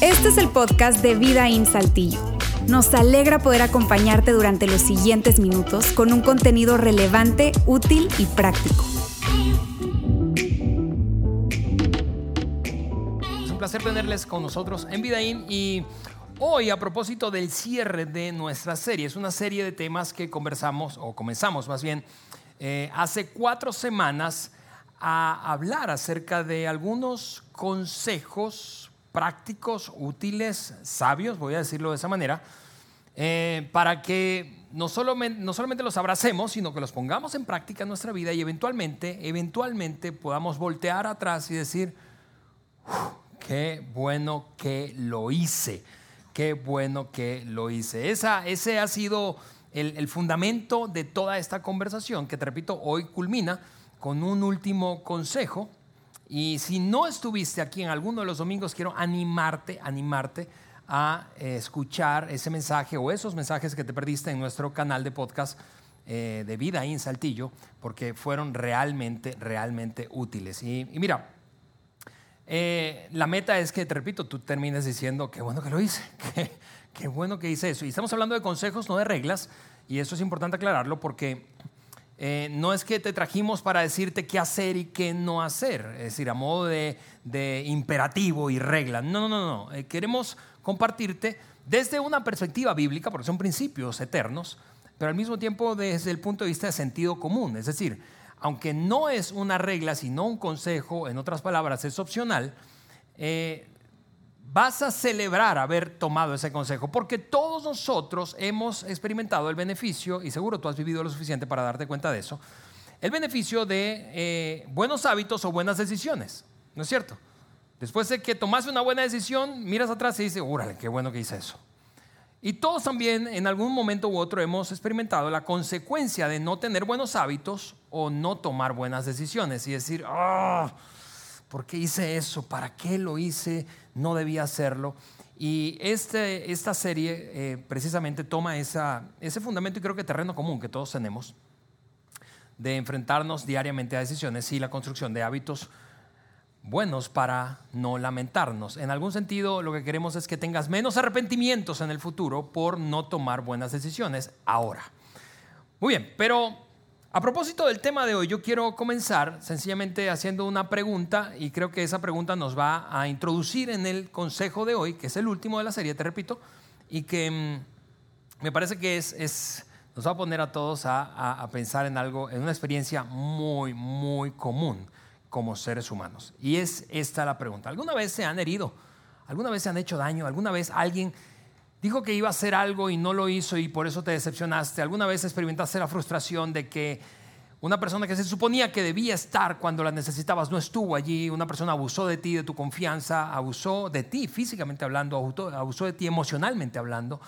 Este es el podcast de Vida en Saltillo. Nos alegra poder acompañarte durante los siguientes minutos con un contenido relevante, útil y práctico. Es un placer tenerles con nosotros en Vidaín y hoy a propósito del cierre de nuestra serie, es una serie de temas que conversamos o comenzamos más bien eh, hace cuatro semanas a hablar acerca de algunos consejos prácticos, útiles, sabios, voy a decirlo de esa manera, eh, para que no, no solamente los abracemos, sino que los pongamos en práctica en nuestra vida y eventualmente, eventualmente podamos voltear atrás y decir, qué bueno que lo hice, qué bueno que lo hice. Esa, ese ha sido el, el fundamento de toda esta conversación que, te repito, hoy culmina con un último consejo y si no estuviste aquí en alguno de los domingos, quiero animarte, animarte a eh, escuchar ese mensaje o esos mensajes que te perdiste en nuestro canal de podcast eh, de Vida en Saltillo, porque fueron realmente, realmente útiles. Y, mira, eh, la meta es que, te repito, tú termines diciendo, qué bueno que lo hice, qué, qué bueno que hice eso. Y estamos hablando de consejos, no de reglas, y eso es importante aclararlo porque eh, no es que te trajimos para decirte qué hacer y qué no hacer, es decir, a modo de, imperativo y regla. No, no, no, no. Eh, queremos compartirte desde una perspectiva bíblica, porque son principios eternos, pero al mismo tiempo desde el punto de vista de sentido común. Es decir, aunque no es una regla, sino un consejo, en otras palabras, es opcional, eh, vas a celebrar haber tomado ese consejo, porque todos nosotros hemos experimentado el beneficio, y seguro tú has vivido lo suficiente para darte cuenta de eso, el beneficio de eh, buenos hábitos o buenas decisiones, ¿no es cierto? Después de que tomaste una buena decisión, miras atrás y dices, órale, qué bueno que hice eso. Y todos también en algún momento u otro hemos experimentado la consecuencia de no tener buenos hábitos o no tomar buenas decisiones y decir, ah, ¿por qué hice eso? ¿Para qué lo hice? no debía hacerlo. Y este, esta serie eh, precisamente toma esa, ese fundamento y creo que terreno común que todos tenemos de enfrentarnos diariamente a decisiones y la construcción de hábitos buenos para no lamentarnos. En algún sentido, lo que queremos es que tengas menos arrepentimientos en el futuro por no tomar buenas decisiones ahora. Muy bien, pero a propósito del tema de hoy, yo quiero comenzar sencillamente haciendo una pregunta y creo que esa pregunta nos va a introducir en el consejo de hoy, que es el último de la serie, te repito, y que mm, me parece que es, nos va a poner a todos a, pensar en algo, en una experiencia muy, muy común como seres humanos. Y es esta la pregunta. ¿Alguna vez se han herido? ¿Alguna vez se han hecho daño? ¿Alguna vez alguien dijo que iba a hacer algo y no lo hizo y por eso te decepcionaste. ¿Alguna vez experimentaste la frustración de que una persona que se suponía que debía estar cuando la necesitabas no estuvo allí? Una persona abusó de ti, de tu confianza, abusó de ti físicamente hablando, abusó de ti emocionalmente hablando.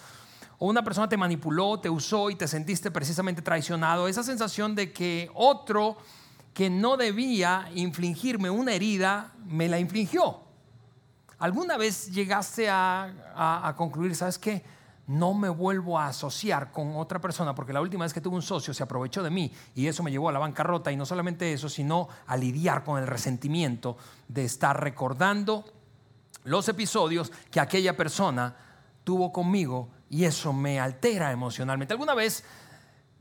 O una persona te manipuló, te usó y te sentiste precisamente traicionado. Esa sensación de que otro que no debía infligirme una herida, me la infligió. ¿Alguna vez llegaste a, concluir, sabes qué? No me vuelvo a asociar con otra persona porque la última vez que tuve un socio se aprovechó de mí y eso me llevó a la bancarrota y no solamente eso, sino a lidiar con el resentimiento de estar recordando los episodios que aquella persona tuvo conmigo y eso me altera emocionalmente. ¿Alguna vez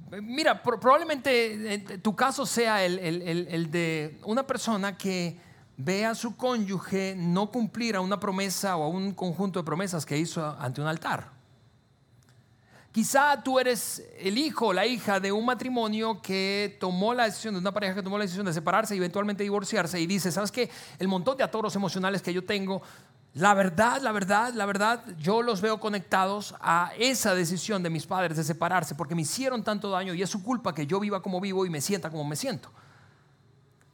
Mira, probablemente eh, tu caso sea el, de una persona que ve a su cónyuge no cumplir a una promesa o a un conjunto de promesas que hizo ante un altar. Quizá tú eres el hijo o la hija de un matrimonio que tomó la decisión, de una pareja que tomó la decisión de separarse y eventualmente divorciarse y dice, ¿sabes qué? El montón de atoros emocionales que yo tengo, la verdad, la verdad, la verdad, yo los veo conectados a esa decisión de mis padres de separarse porque me hicieron tanto daño y es su culpa que yo viva como vivo y me sienta como me siento.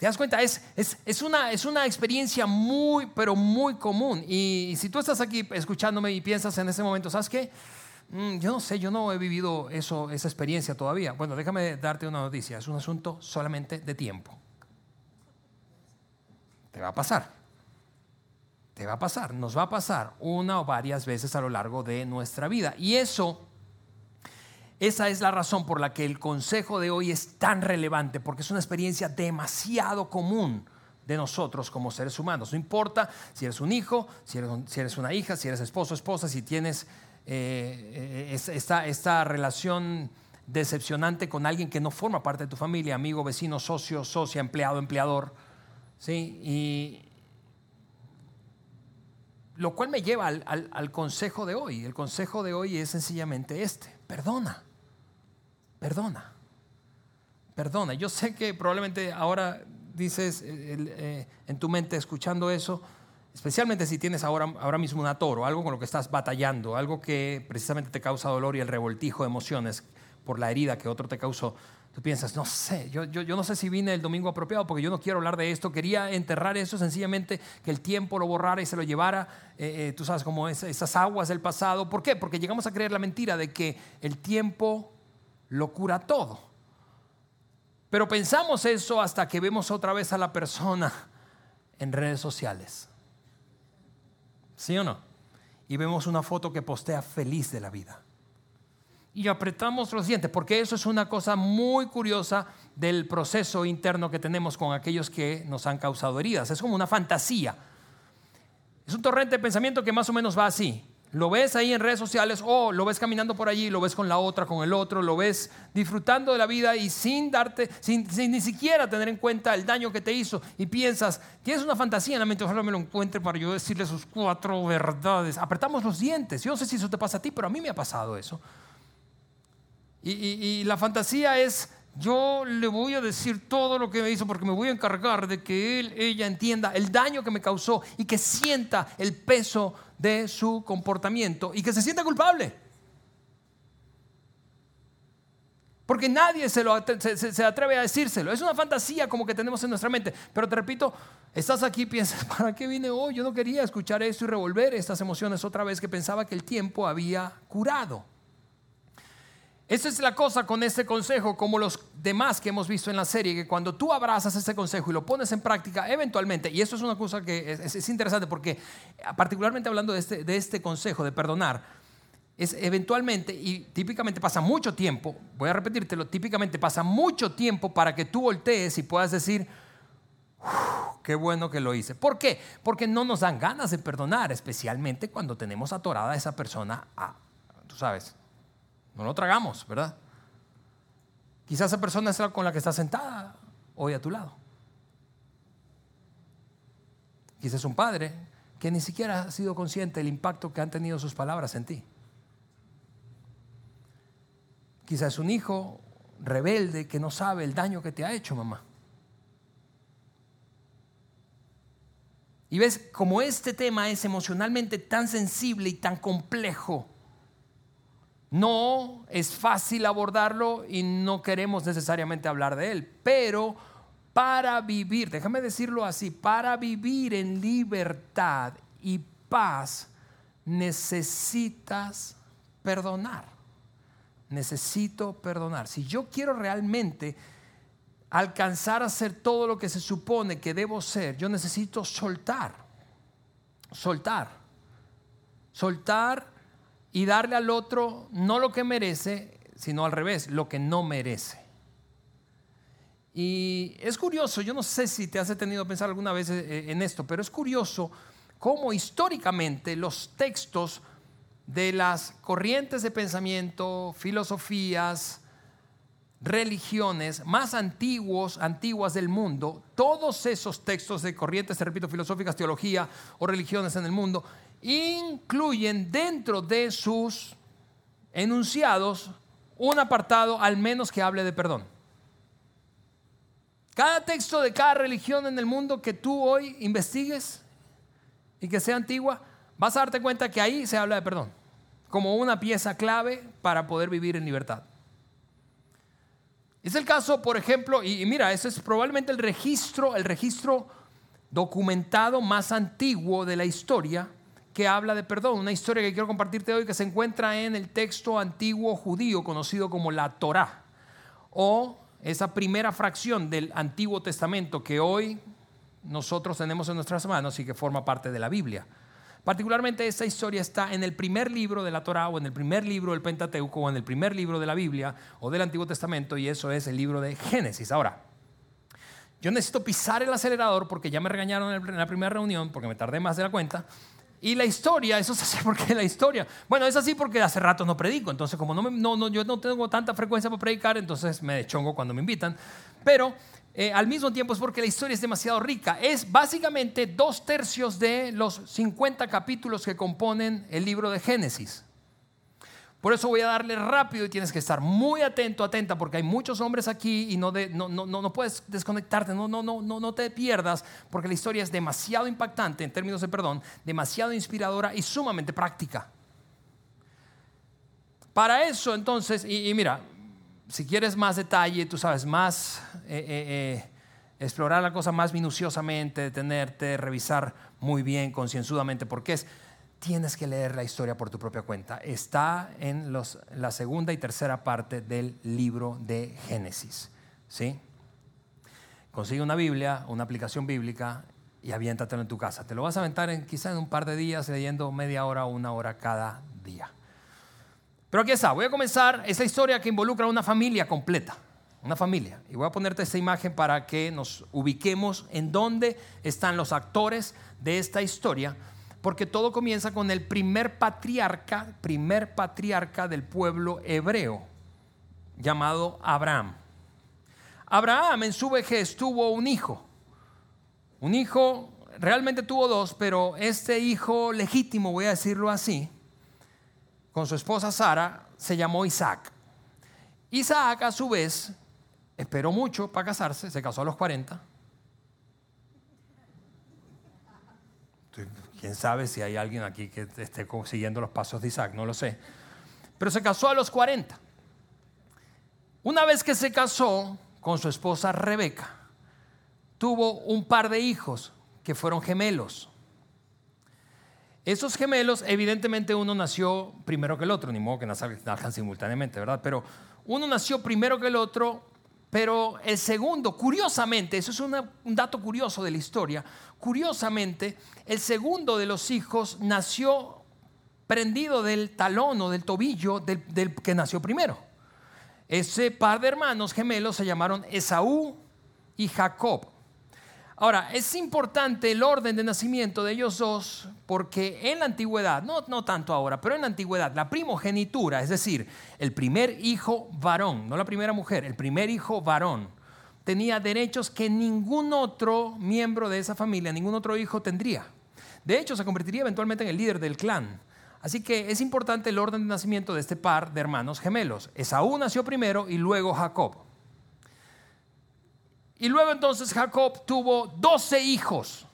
¿Te das cuenta? Es, es, una, es una experiencia muy, pero muy común. Y, si tú estás aquí escuchándome y piensas en ese momento, ¿sabes qué? Mm, yo no sé, yo no he vivido eso, esa experiencia todavía. Bueno, déjame darte una noticia. Es un asunto solamente de tiempo. Te va a pasar. Te va a pasar. Nos va a pasar una o varias veces a lo largo de nuestra vida. Y eso esa es la razón por la que el consejo de hoy es tan relevante, porque es una experiencia demasiado común de nosotros como seres humanos. No importa si eres un hijo, si eres, una hija, si eres esposo, esposa, si tienes eh, esta, esta relación decepcionante con alguien que no forma parte de tu familia, amigo, vecino, socio, socia, empleado, empleador. ¿sí? Y lo cual me lleva al, consejo de hoy. El consejo de hoy es sencillamente este. Perdona. Perdona. Perdona. Yo sé que probablemente ahora dices eh, eh, en tu mente escuchando eso, especialmente si tienes ahora, ahora mismo un atoro, algo con lo que estás batallando, algo que precisamente te causa dolor y el revoltijo de emociones por la herida que otro te causó. Tú piensas, no sé, yo, yo, no sé si vine el domingo apropiado porque yo no quiero hablar de esto, quería enterrar eso sencillamente, que el tiempo lo borrara y se lo llevara, eh, tú sabes, como esas aguas del pasado. ¿Por qué? Porque llegamos a creer la mentira de que el tiempo lo cura todo. Pero pensamos eso hasta que vemos otra vez a la persona en redes sociales. ¿Sí o no? Y vemos una foto que postea feliz de la vida y apretamos los dientes, porque eso es una cosa muy curiosa del proceso interno que tenemos con aquellos que nos han causado heridas. Es como una fantasía. Es un torrente de pensamiento que más o menos va así. Lo ves ahí en redes sociales o lo ves caminando por allí, lo ves con la otra, con el otro, lo ves disfrutando de la vida y sin darte, sin, ni siquiera tener en cuenta el daño que te hizo y piensas, tienes una fantasía en la mente, ojalá me lo encuentre para yo decirle sus cuatro verdades. Apretamos los dientes. Yo no sé si eso te pasa a ti, pero a mí me ha pasado eso. Y, la fantasía es, yo le voy a decir todo lo que me hizo porque me voy a encargar de que él, ella entienda el daño que me causó y que sienta el peso de su comportamiento y que se sienta culpable. Porque nadie se, lo, se, atreve a decírselo. Es una fantasía como que tenemos en nuestra mente. Pero te repito, estás aquí y piensas, ¿para qué vine hoy? Yo no quería escuchar esto y revolver estas emociones otra vez que pensaba que el tiempo había curado. Esa es la cosa con este consejo, como los demás que hemos visto en la serie, que cuando tú abrazas este consejo y lo pones en práctica, eventualmente, y eso es una cosa que es, interesante porque particularmente hablando de este, de este consejo de perdonar, es eventualmente, y típicamente pasa mucho tiempo, voy a repetírtelo, típicamente pasa mucho tiempo para que tú voltees y puedas decir, qué bueno que lo hice. ¿Por qué? Porque no nos dan ganas de perdonar, especialmente cuando tenemos atorada a esa persona, tú sabes, no lo tragamos, ¿verdad? Quizás esa persona es la con la que está sentada hoy a tu lado. Quizás un padre que ni siquiera ha sido consciente del impacto que han tenido sus palabras en ti. Quizás un hijo rebelde que no sabe el daño que te ha hecho, mamá. Y ves, como este tema es emocionalmente tan sensible y tan complejo, no es fácil abordarlo y no queremos necesariamente hablar de él, pero para vivir, déjame decirlo así, para vivir en libertad y paz necesitas perdonar. Necesito perdonar. Si yo quiero realmente alcanzar a ser todo lo que se supone que debo ser, yo necesito soltar. Soltar. Soltar y darle al otro no lo que merece, sino al revés, lo que no merece. Y es curioso, yo no sé si te has detenido a pensar alguna vez eh, en esto, pero es curioso cómo históricamente los textos de las corrientes de pensamiento, filosofías, religiones más antiguos, antiguas del mundo, todos esos textos de corrientes, te repito, filosóficas, teología o religiones en el mundo, incluyen dentro de sus enunciados un apartado al menos que hable de perdón. Cada texto de cada religión en el mundo que tú hoy investigues y que sea antigua, vas a darte cuenta que ahí se habla de perdón, como una pieza clave para poder vivir en libertad. Es el caso, por ejemplo, y, mira, ese es probablemente el registro, el registro documentado más antiguo de la historia que habla de perdón. Una historia que quiero compartirte hoy que se encuentra en el texto antiguo judío conocido como la Torá o esa primera fracción del Antiguo Testamento que hoy nosotros tenemos en nuestras manos y que forma parte de la Biblia. Particularmente esta historia está en el primer libro de la Torá o en el primer libro del Pentateuco o en el primer libro de la Biblia o del Antiguo Testamento y eso es el libro de Génesis. Ahora, yo necesito pisar el acelerador porque ya me regañaron en la primera reunión porque me tardé más de la cuenta. Y la historia, eso es así porque la historia, bueno, es así porque hace rato no predico, entonces como no, no, no, yo no tengo tanta frecuencia para predicar, entonces me deschongo cuando me invitan, pero eh, al mismo tiempo es porque la historia es demasiado rica. Es básicamente dos tercios de los 50 capítulos que componen el libro de Génesis. Por eso voy a darle rápido y tienes que estar muy atento, atenta, porque hay muchos hombres aquí y no, no, no, no, puedes desconectarte, no, no, no, no, no te pierdas, porque la historia es demasiado impactante en términos de perdón, demasiado inspiradora y sumamente práctica. Para eso, entonces, y, mira, si quieres más detalle, tú sabes, más eh, eh, eh, explorar la cosa más minuciosamente, detenerte, revisar muy bien, concienzudamente, porque es tienes que leer la historia por tu propia cuenta. Está en la segunda y tercera parte del libro de Génesis. ¿sí? Consigue una Biblia, una aplicación bíblica y aviéntatelo en tu casa. Te lo vas a aventar en, quizá en un par de días leyendo media hora o una hora cada día. Pero aquí está, voy a comenzar esta historia que involucra a una familia completa. Una familia. Y voy a ponerte esta imagen para que nos ubiquemos en dónde están los actores de esta historia porque todo comienza con el primer patriarca, primer patriarca del pueblo hebreo, llamado Abraham. Abraham en su vejez tuvo un hijo, un hijo, realmente tuvo dos, pero este hijo legítimo, voy a decirlo así, con su esposa Sara, se llamó Isaac. Isaac a su vez esperó mucho para casarse, se casó a los 40 Quién sabe si hay alguien aquí que esté siguiendo los pasos de Isaac, no lo sé. Pero se casó a los 40. Una vez que se casó con su esposa Rebeca, tuvo un par de hijos que fueron gemelos. Esos gemelos, evidentemente uno nació primero que el otro, ni modo que nazcan simultáneamente, ¿verdad? Pero uno nació primero que el otro pero el segundo, curiosamente, eso es un dato curioso de la historia, curiosamente, el segundo de los hijos nació prendido del talón o del tobillo del, que nació primero. Ese par de hermanos gemelos se llamaron Esaú y Jacob. Ahora, es importante el orden de nacimiento de ellos dos porque en la antigüedad, no, no tanto ahora, pero en la antigüedad, la primogenitura, es decir, el primer hijo varón, no la primera mujer, el primer hijo varón, tenía derechos que ningún otro miembro de esa familia, ningún otro hijo tendría. De hecho, se convertiría eventualmente en el líder del clan. Así que es importante el orden de nacimiento de este par de hermanos gemelos. Esaú nació primero y luego Jacob. Y luego entonces Jacob tuvo 12 hijos.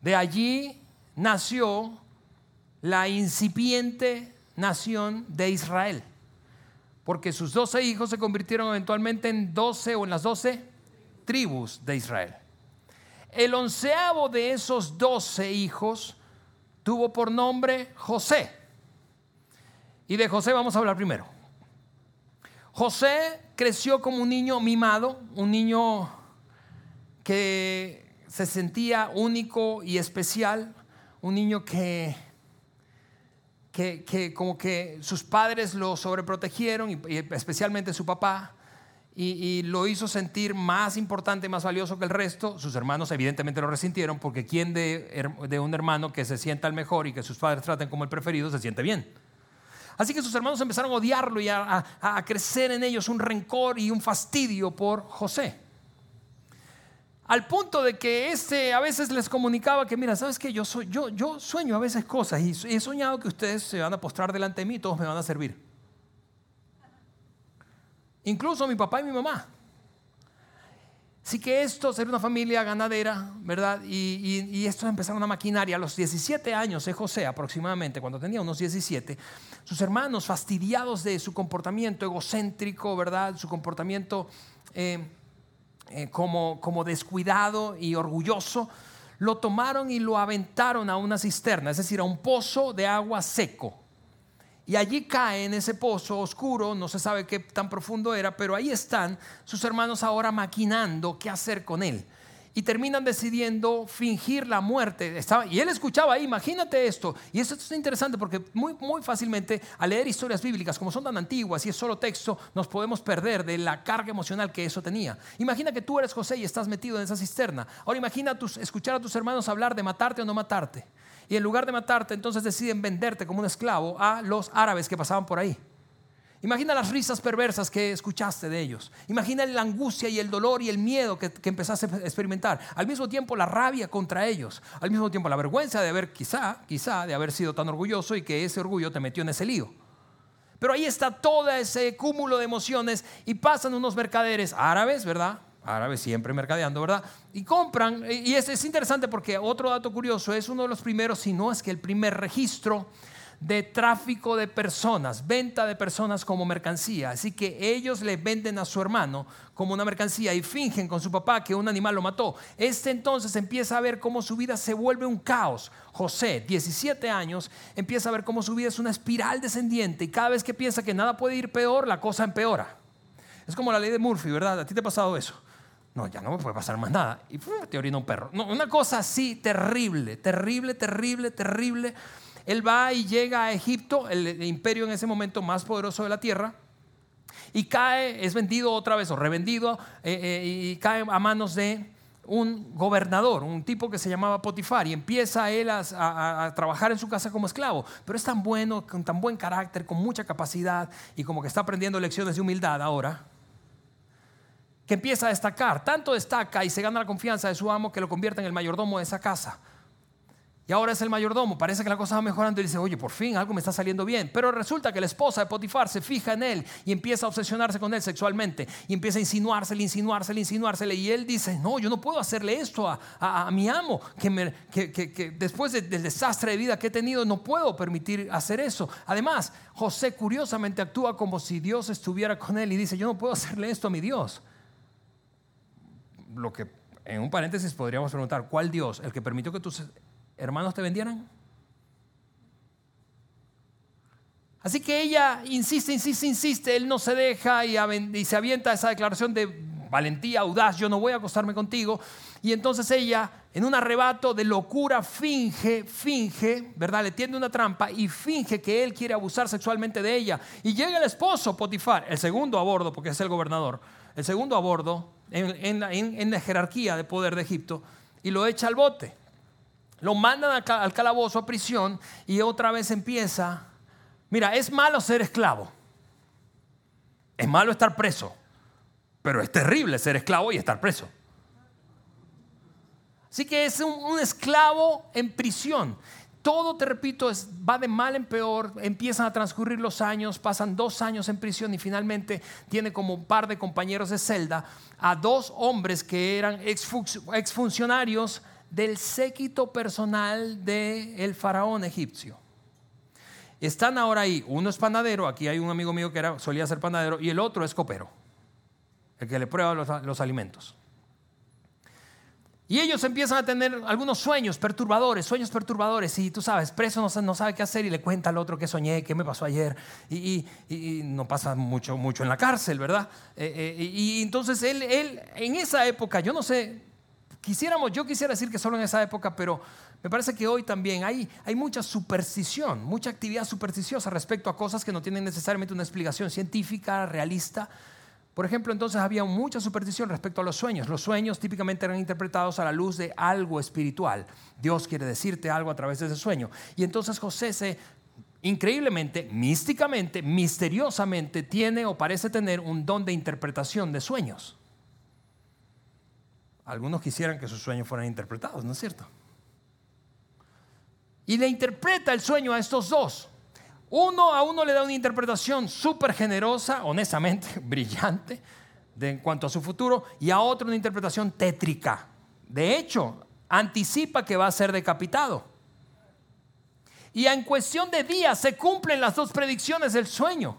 De allí nació la incipiente nación de Israel. Porque sus 12 hijos se convirtieron eventualmente en 12 o en las 12 tribus de Israel. El onceavo de esos 12 hijos tuvo por nombre José. Y de José vamos a hablar primero. José creció como un niño mimado, un niño que se sentía único y especial, un niño que, que, como que sus padres lo sobreprotegieron, y, especialmente su papá, y, lo hizo sentir más importante, más valioso que el resto. Sus hermanos evidentemente lo resintieron, porque ¿quién de, de un hermano que se sienta el mejor y que sus padres traten como el preferido se siente bien? Así que sus hermanos empezaron a odiarlo y a, crecer en ellos un rencor y un fastidio por José. Al punto de que este a veces les comunicaba que, mira, ¿sabes qué? Yo, soy, yo, yo sueño a veces cosas y he soñado que ustedes se van a postrar delante de mí y todos me van a servir. Incluso mi papá y mi mamá. Así que esto, ser una familia ganadera, ¿verdad? Y, esto empezar una maquinaria. A los 17 años de José, aproximadamente, cuando tenía unos 17, sus hermanos, fastidiados de su comportamiento egocéntrico, ¿verdad? Su comportamiento eh, eh, como descuidado y orgulloso, lo tomaron y lo aventaron a una cisterna, es decir, a un pozo de agua seco. Y allí cae en ese pozo oscuro, no se sabe qué tan profundo era, pero ahí están sus hermanos ahora maquinando qué hacer con él. y terminan decidiendo fingir la muerte. Estaba, y él escuchaba ahí, imagínate esto. Y esto es interesante porque muy, muy fácilmente al leer historias bíblicas, como son tan antiguas y es solo texto, nos podemos perder de la carga emocional que eso tenía. Imagina que tú eres José y estás metido en esa cisterna. Ahora imagina tus, escuchar a tus hermanos hablar de matarte o no matarte. Y en lugar de matarte, entonces deciden venderte como un esclavo a los árabes que pasaban por ahí. Imagina las risas perversas que escuchaste de ellos. Imagina la angustia y el dolor y el miedo que, empezaste a experimentar. Al mismo tiempo la rabia contra ellos. Al mismo tiempo la vergüenza de haber, quizá, quizá, de haber sido tan orgulloso y que ese orgullo te metió en ese lío. Pero ahí está todo ese cúmulo de emociones y pasan unos mercaderes árabes, ¿verdad? Árabes siempre mercadeando, ¿verdad? Y compran, y es, es interesante porque otro dato curioso, es uno de los primeros, si no es que el primer registro de tráfico de personas, venta de personas como mercancía. Así que ellos le venden a su hermano como una mercancía y fingen con su papá que un animal lo mató. Este entonces empieza a ver cómo su vida se vuelve un caos. José, 17 años, empieza a ver cómo su vida es una espiral descendiente y cada vez que piensa que nada puede ir peor, la cosa empeora. Es como la ley de Murphy, ¿verdad? ¿A ti te ha pasado eso? No, ya no me puede pasar más nada. Y orina un perro. No, una cosa así terrible, terrible, terrible, terrible. Él va y llega a Egipto, el, imperio en ese momento más poderoso de la tierra, y cae, es vendido otra vez o revendido, eh, eh, y cae a manos de un gobernador, un tipo que se llamaba Potifar, y empieza él a, trabajar en su casa como esclavo, pero es tan bueno, con tan buen carácter, con mucha capacidad, y como que está aprendiendo lecciones de humildad ahora, que empieza a destacar, tanto destaca y se gana la confianza de su amo que lo convierte en el mayordomo de esa casa. Y ahora es el mayordomo, parece que la cosa va mejorando y dice, oye, por fin algo me está saliendo bien. Pero resulta que la esposa de Potifar se fija en él y empieza a obsesionarse con él sexualmente y empieza a insinuársele, insinuársele, insinuársele. Y él dice, no, yo no puedo hacerle esto a, mi amo, que, después del desastre de vida que he tenido no puedo permitir hacer eso. Además, José curiosamente actúa como si Dios estuviera con él y dice, yo no puedo hacerle esto a mi Dios. Lo que en un paréntesis podríamos preguntar, ¿cuál Dios? ¿El que permitió que tus hermanos te vendieran? Así que ella insiste, insiste, insiste, él no se deja y, se avienta esa declaración de valentía, audaz, yo no voy a acostarme contigo. Y entonces ella, en un arrebato de locura, finge, finge, ¿verdad? Le tiende una trampa y finge que él quiere abusar sexualmente de ella. Y llega el esposo, Potifar, el segundo a bordo, porque es el gobernador, el segundo a bordo en la jerarquía de poder de Egipto, y lo echa al bote. Lo mandan al calabozo, a prisión, y otra vez empieza. Mira, es malo ser esclavo. Es malo estar preso. Pero es terrible ser esclavo y estar preso. Así que es un, esclavo en prisión. Todo, te repito, va de mal en peor, empiezan a transcurrir los años, pasan dos años en prisión y finalmente tiene como un par de compañeros de celda a dos hombres que eran exfuncionarios del séquito personal del el faraón egipcio. Están ahora ahí, uno es panadero, aquí hay un amigo mío que era, solía ser panadero, y el otro es copero, el que le prueba los, alimentos. Y ellos empiezan a tener algunos sueños perturbadores, sueños perturbadores. Y tú sabes, preso no, sabe qué hacer y le cuenta al otro que soñé, qué me pasó ayer. Y, no pasa mucho, mucho en la cárcel, ¿verdad? Eh, eh, y entonces él, él, en esa época, yo no sé, Quisiéramos, yo quisiera decir que solo en esa época, pero me parece que hoy también hay, hay mucha superstición, mucha actividad supersticiosa respecto a cosas que no tienen necesariamente una explicación científica, realista. Por ejemplo, entonces había mucha superstición respecto a los sueños. Los sueños típicamente eran interpretados a la luz de algo espiritual. Dios quiere decirte algo a través de ese sueño. Y entonces José se, increíblemente, místicamente, misteriosamente, tiene o parece tener un don de interpretación de sueños. Algunos quisieran que sus sueños fueran interpretados, ¿no es cierto? Y le interpreta el sueño a estos dos. Uno a uno le da una interpretación súper generosa, honestamente, brillante, de, en cuanto a su futuro, y a otro una interpretación tétrica. De hecho, anticipa que va a ser decapitado. Y en cuestión de días se cumplen las dos predicciones del sueño.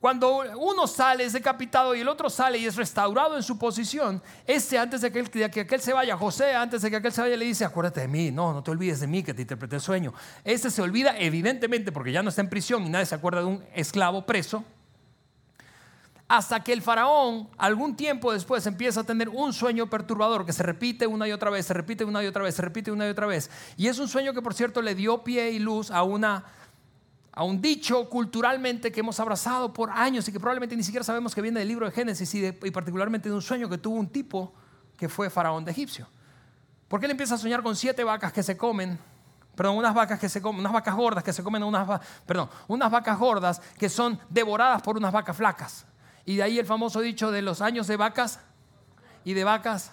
Cuando uno sale es decapitado y el otro sale y es restaurado en su posición, este antes de que, aquel, se vaya, José antes de que aquel se vaya le dice, acuérdate de mí, no, no te olvides de mí que te interpreté el sueño. Este se olvida evidentemente porque ya no está en prisión y nadie se acuerda de un esclavo preso. hasta que el faraón algún tiempo después empieza a tener un sueño perturbador que se repite una y otra vez, se repite una y otra vez, se repite una y otra vez. Y es un sueño que por cierto le dio pie y luz a una a un dicho culturalmente que hemos abrazado por años y que probablemente ni siquiera sabemos que viene del libro de Génesis y, particularmente de un sueño que tuvo un tipo que fue faraón de Egipcio. Porque él empieza a soñar con siete vacas que se comen perdón, unas vacas que se comen, unas vacas gordas que se comen unas, perdón, unas vacas gordas que son devoradas por unas vacas flacas. Y de ahí el famoso dicho de los años de vacas y de vacas.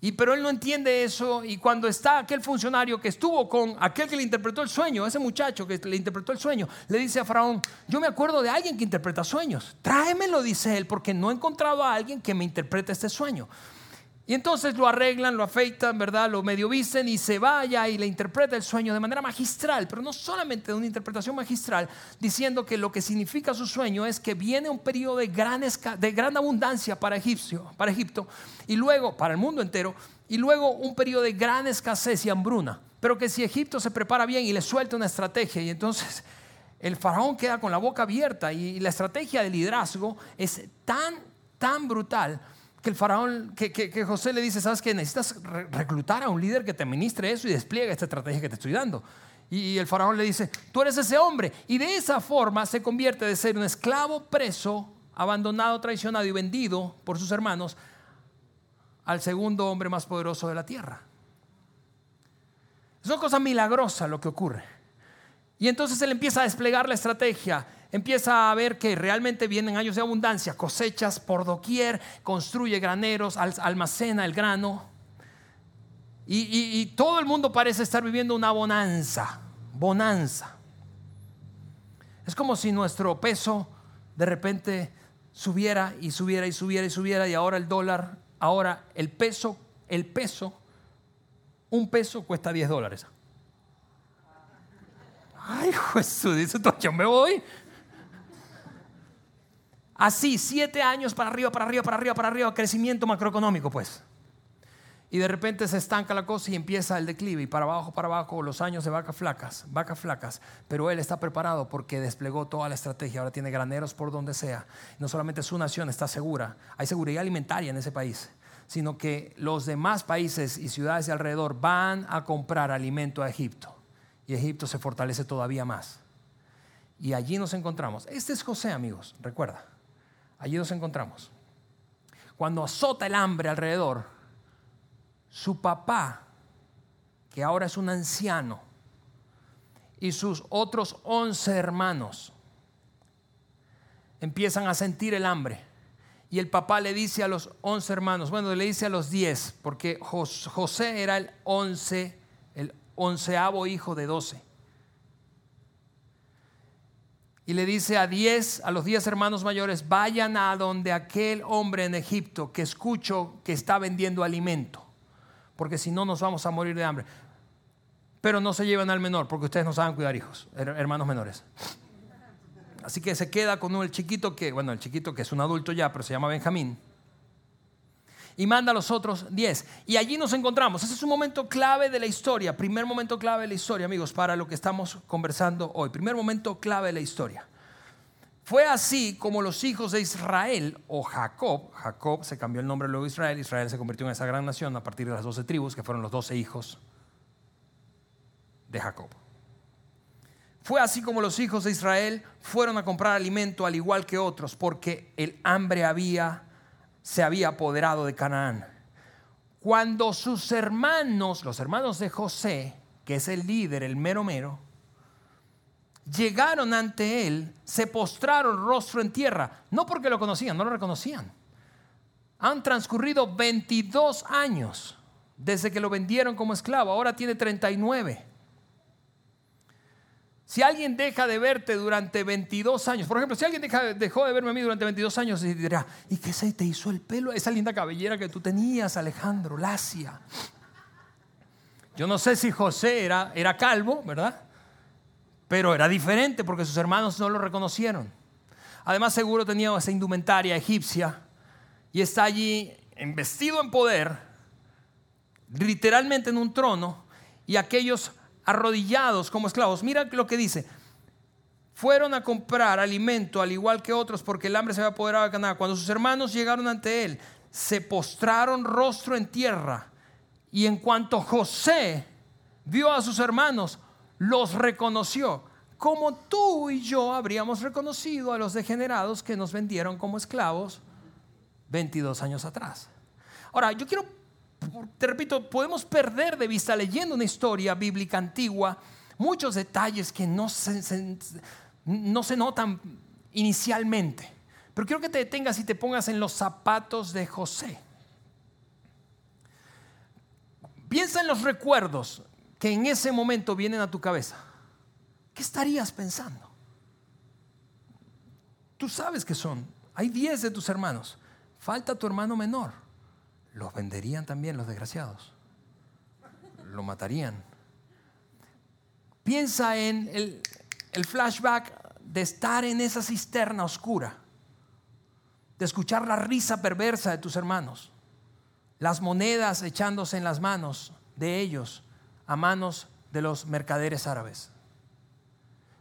Y pero él no entiende eso y cuando está aquel funcionario que estuvo con aquel que le interpretó el sueño, ese muchacho que le interpretó el sueño, le dice a Faraón, yo me acuerdo de alguien que interpreta sueños, tráemelo, dice él, porque no he encontrado a alguien que me interprete este sueño. Y entonces lo arreglan, lo afeitan, ¿verdad? Lo medio visten y se vaya y le interpreta el sueño de manera magistral, pero no solamente de una interpretación magistral, diciendo que lo que significa su sueño es que viene un periodo de gran, de gran abundancia para, Egipcio, para Egipto y luego para el mundo entero y luego un periodo de gran escasez y hambruna. Pero que si Egipto se prepara bien y le suelta una estrategia y entonces el faraón queda con la boca abierta y la estrategia de liderazgo es tan, tan brutal que el faraón, que, José le dice, sabes que necesitas reclutar a un líder que te administre eso y despliegue esta estrategia que te estoy dando. Y el faraón le dice, tú eres ese hombre. Y de esa forma se convierte de ser un esclavo preso, abandonado, traicionado y vendido por sus hermanos al segundo hombre más poderoso de la tierra. Es una cosa milagrosa lo que ocurre. Y entonces él empieza a desplegar la estrategia empieza a ver que realmente vienen años de abundancia, cosechas por doquier, construye graneros, almacena el grano. Y, todo el mundo parece estar viviendo una bonanza, bonanza. Es como si nuestro peso de repente subiera y subiera y subiera y subiera y ahora el dólar, ahora el peso, el peso, un peso cuesta 10 dólares. Ay, Jesús, dice, yo me voy. Así, siete años para arriba, para arriba, para arriba, para arriba, crecimiento macroeconómico, pues. Y de repente se estanca la cosa y empieza el declive y para abajo, para abajo, los años de vacas flacas, vacas flacas. Pero él está preparado porque desplegó toda la estrategia, ahora tiene graneros por donde sea. No solamente su nación está segura, hay seguridad alimentaria en ese país, sino que los demás países y ciudades de alrededor van a comprar alimento a Egipto. Y Egipto se fortalece todavía más. Y allí nos encontramos. Este es José, amigos, recuerda. Allí nos encontramos. Cuando azota el hambre alrededor, su papá, que ahora es un anciano, y sus otros once hermanos empiezan a sentir el hambre. Y el papá le dice a los once hermanos, bueno, le dice a los diez, porque José era el once, el onceavo hijo de doce y le dice a diez, a los diez hermanos mayores, vayan a donde aquel hombre en Egipto que escucho que está vendiendo alimento, porque si no nos vamos a morir de hambre. Pero no se llevan al menor, porque ustedes no saben cuidar hijos, hermanos menores. Así que se queda con el chiquito que, bueno, el chiquito que es un adulto ya, pero se llama Benjamín y manda a los otros diez. Y allí nos encontramos. Ese es un momento clave de la historia, primer momento clave de la historia, amigos, para lo que estamos conversando hoy. Primer momento clave de la historia. Fue así como los hijos de Israel o Jacob, Jacob se cambió el nombre luego de Israel, Israel se convirtió en esa gran nación a partir de las doce tribus, que fueron los doce hijos de Jacob. Fue así como los hijos de Israel fueron a comprar alimento al igual que otros, porque el hambre había se había apoderado de Canaán. Cuando sus hermanos, los hermanos de José, que es el líder, el mero mero, llegaron ante él, se postraron rostro en tierra, no porque lo conocían, no lo reconocían. Han transcurrido 22 años desde que lo vendieron como esclavo, ahora tiene 39. Si alguien deja de verte durante 22 años, por ejemplo, si alguien dejó de verme a mí durante 22 años y dirá, ¿y qué se te hizo el pelo? Esa linda cabellera que tú tenías, Alejandro, lacia. Yo no sé si José era, era calvo, ¿verdad? Pero era diferente porque sus hermanos no lo reconocieron. Además, seguro tenía esa indumentaria egipcia y está allí vestido en poder, literalmente en un trono, y aquellos arrodillados como esclavos. Mira lo que dice. fueron a comprar alimento al igual que otros porque el hambre se había apoderado de Canaán. Cuando sus hermanos llegaron ante él, se postraron rostro en tierra. Y en cuanto José vio a sus hermanos, los reconoció, como tú y yo habríamos reconocido a los degenerados que nos vendieron como esclavos 22 años atrás. Ahora, yo quiero, te repito, podemos perder de vista leyendo una historia bíblica antigua muchos detalles que no se, no se notan inicialmente. Pero quiero que te detengas y te pongas en los zapatos de José. Piensa en los recuerdos que en ese momento vienen a tu cabeza. ¿Qué estarías pensando? Tú sabes que son. Hay 10 de tus hermanos. Falta tu hermano menor. Los venderían también los desgraciados. Lo matarían. Piensa en el, el flashback de estar en esa cisterna oscura, de escuchar la risa perversa de tus hermanos, las monedas echándose en las manos de ellos a manos de los mercaderes árabes.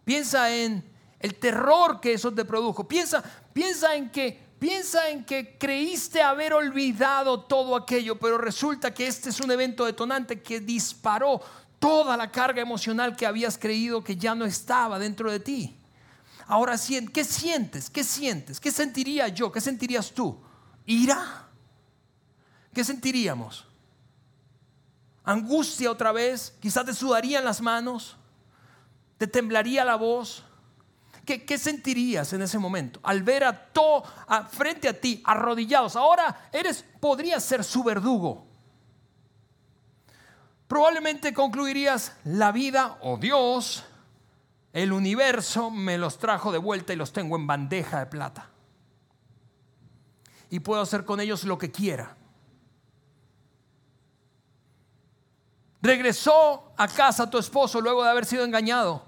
Piensa en el terror que eso te produjo. Piensa, piensa en que piensa en que creíste haber olvidado todo aquello, pero resulta que este es un evento detonante que disparó toda la carga emocional que habías creído que ya no estaba dentro de ti. Ahora, ¿qué sientes? ¿Qué sientes? ¿Qué sentiría yo? ¿Qué sentirías tú? ¿Ira? ¿Qué sentiríamos? ¿Angustia otra vez? Quizás te sudarían las manos, te temblaría la voz. ¿Qué, sentirías en ese momento? Al ver a todo frente a ti, arrodillados. Ahora eres, podrías ser su verdugo probablemente concluirías, la vida o Dios, el universo me los trajo de vuelta y los tengo en bandeja de plata. Y puedo hacer con ellos lo que quiera. Regresó a casa tu esposo luego de haber sido engañado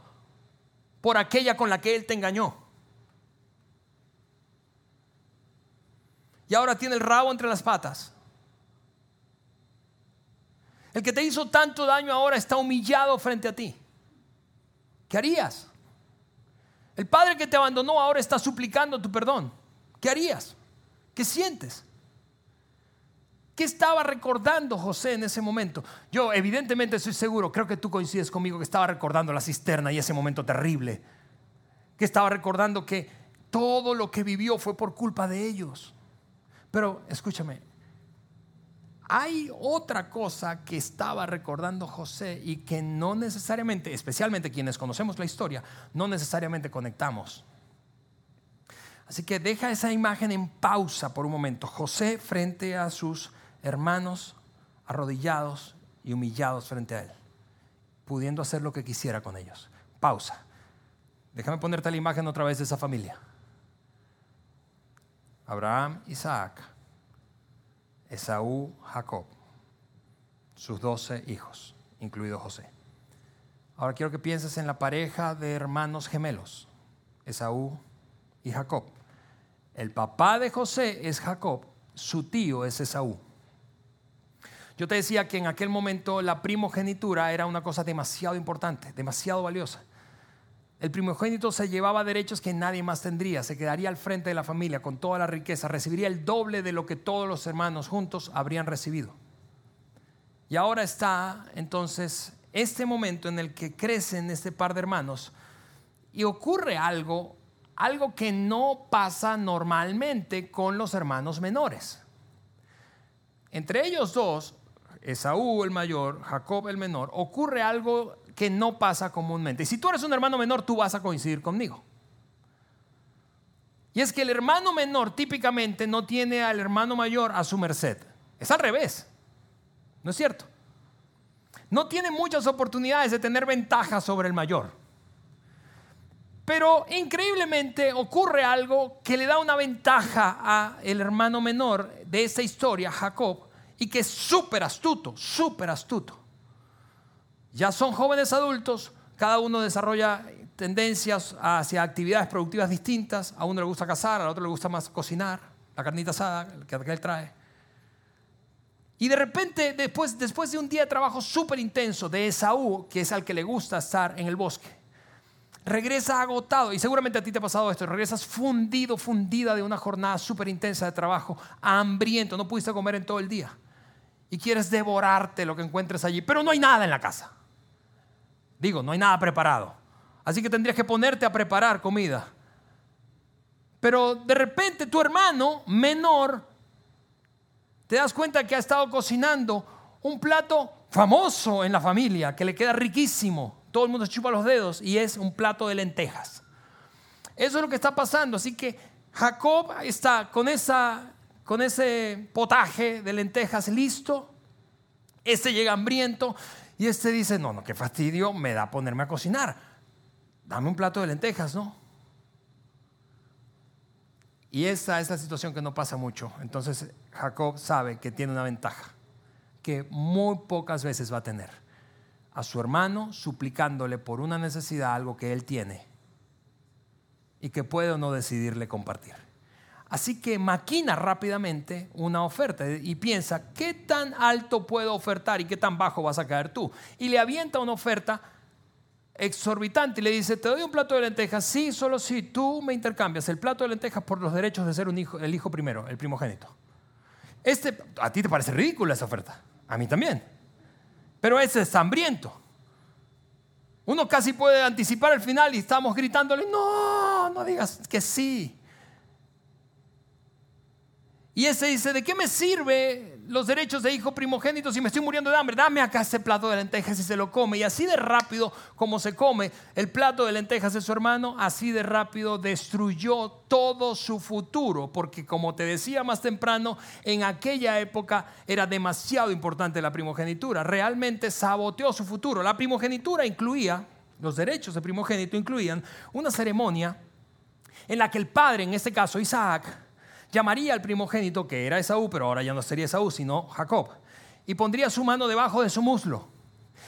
por aquella con la que él te engañó. Y ahora tiene el rabo entre las patas. El que te hizo tanto daño ahora está humillado frente a ti. ¿Qué harías? El padre que te abandonó ahora está suplicando tu perdón. ¿Qué harías? ¿Qué sientes? ¿Qué estaba recordando José en ese momento? Yo evidentemente estoy seguro, creo que tú coincides conmigo que estaba recordando la cisterna y ese momento terrible. Que estaba recordando que todo lo que vivió fue por culpa de ellos. Pero escúchame, hay otra cosa que estaba recordando José y que no necesariamente, especialmente quienes conocemos la historia, no necesariamente conectamos. Así que deja esa imagen en pausa por un momento. José frente a sus hermanos arrodillados y humillados frente a él, pudiendo hacer lo que quisiera con ellos. Pausa. Déjame ponerte la imagen otra vez de esa familia. Abraham, Isaac, Esaú, Jacob, sus doce hijos, incluido José. Ahora quiero que pienses en la pareja de hermanos gemelos, Esaú y Jacob. El papá de José es Jacob, su tío es Esaú. Yo te decía que en aquel momento la primogenitura era una cosa demasiado importante, demasiado valiosa. El primogénito se llevaba derechos que nadie más tendría, se quedaría al frente de la familia con toda la riqueza, recibiría el doble de lo que todos los hermanos juntos habrían recibido. Y ahora está entonces este momento en el que crecen este par de hermanos y ocurre algo, algo que no pasa normalmente con los hermanos menores. Entre ellos dos, Esaú el mayor, Jacob el menor, ocurre algo que no pasa comúnmente. Si tú eres un hermano menor, tú vas a coincidir conmigo. Y es que el hermano menor típicamente no tiene al hermano mayor a su merced. Es al revés. ¿No es cierto? No tiene muchas oportunidades de tener ventaja sobre el mayor. Pero increíblemente ocurre algo que le da una ventaja al hermano menor de esta historia, Jacob, y que es súper astuto, súper astuto. Ya son jóvenes adultos, cada uno desarrolla tendencias hacia actividades productivas distintas. A uno le gusta cazar, a otro le gusta más cocinar, la carnita asada que él trae. Y de repente, después, después de un día de trabajo súper intenso de Esaú, que es al que le gusta estar en el bosque, regresa agotado, y seguramente a ti te ha pasado esto, regresas fundido, fundida de una jornada súper intensa de trabajo, hambriento, no pudiste comer en todo el día, y quieres devorarte lo que encuentres allí, pero no hay nada en la casa. Digo, no hay nada preparado. Así que tendrías que ponerte a preparar comida. Pero de repente tu hermano menor te das cuenta que ha estado cocinando un plato famoso en la familia, que le queda riquísimo. Todo el mundo chupa los dedos y es un plato de lentejas. Eso es lo que está pasando. Así que Jacob está con, esa, con ese potaje de lentejas listo. Este llega hambriento y este dice, no, no, qué fastidio me da ponerme a cocinar. Dame un plato de lentejas, ¿no? Y esa es la situación que no pasa mucho. Entonces Jacob sabe que tiene una ventaja que muy pocas veces va a tener. A su hermano suplicándole por una necesidad algo que él tiene y que puede o no decidirle compartir. Así que maquina rápidamente una oferta y piensa, ¿qué tan alto puedo ofertar y qué tan bajo vas a caer tú? Y le avienta una oferta exorbitante y le dice, te doy un plato de lentejas, sí, solo si tú me intercambias el plato de lentejas por los derechos de ser un hijo, el hijo primero, el primogénito. Este, a ti te parece ridícula esa oferta, a mí también, pero ese es hambriento. Uno casi puede anticipar el final y estamos gritándole, no, no digas que sí. Y ese dice, ¿de qué me sirve los derechos de hijo primogénito si me estoy muriendo de hambre? Dame acá ese plato de lentejas y se lo come. Y así de rápido como se come el plato de lentejas de su hermano, así de rápido destruyó todo su futuro. Porque como te decía más temprano, en aquella época era demasiado importante la primogenitura. Realmente saboteó su futuro. La primogenitura incluía, los derechos de primogénito incluían una ceremonia en la que el padre, en este caso Isaac, llamaría al primogénito, que era Esaú, pero ahora ya no sería Esaú, sino Jacob, y pondría su mano debajo de su muslo.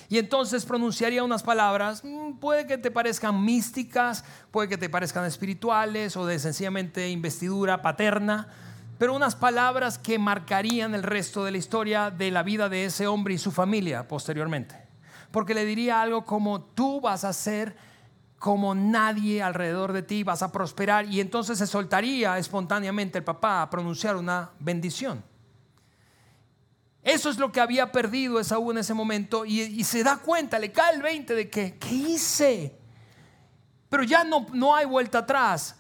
Y entonces pronunciaría unas palabras, mm, puede que te parezcan místicas, puede que te parezcan espirituales o de sencillamente investidura paterna, pero unas palabras que marcarían el resto de la historia de la vida de ese hombre y su familia posteriormente. Porque le diría algo como, tú vas a ser como nadie alrededor de ti, vas a prosperar y entonces se soltaría espontáneamente el papá a pronunciar una bendición. Eso es lo que había perdido Esaú en ese momento y, se da cuenta, le cae el 20 de que, ¿qué hice? Pero ya no, no hay vuelta atrás.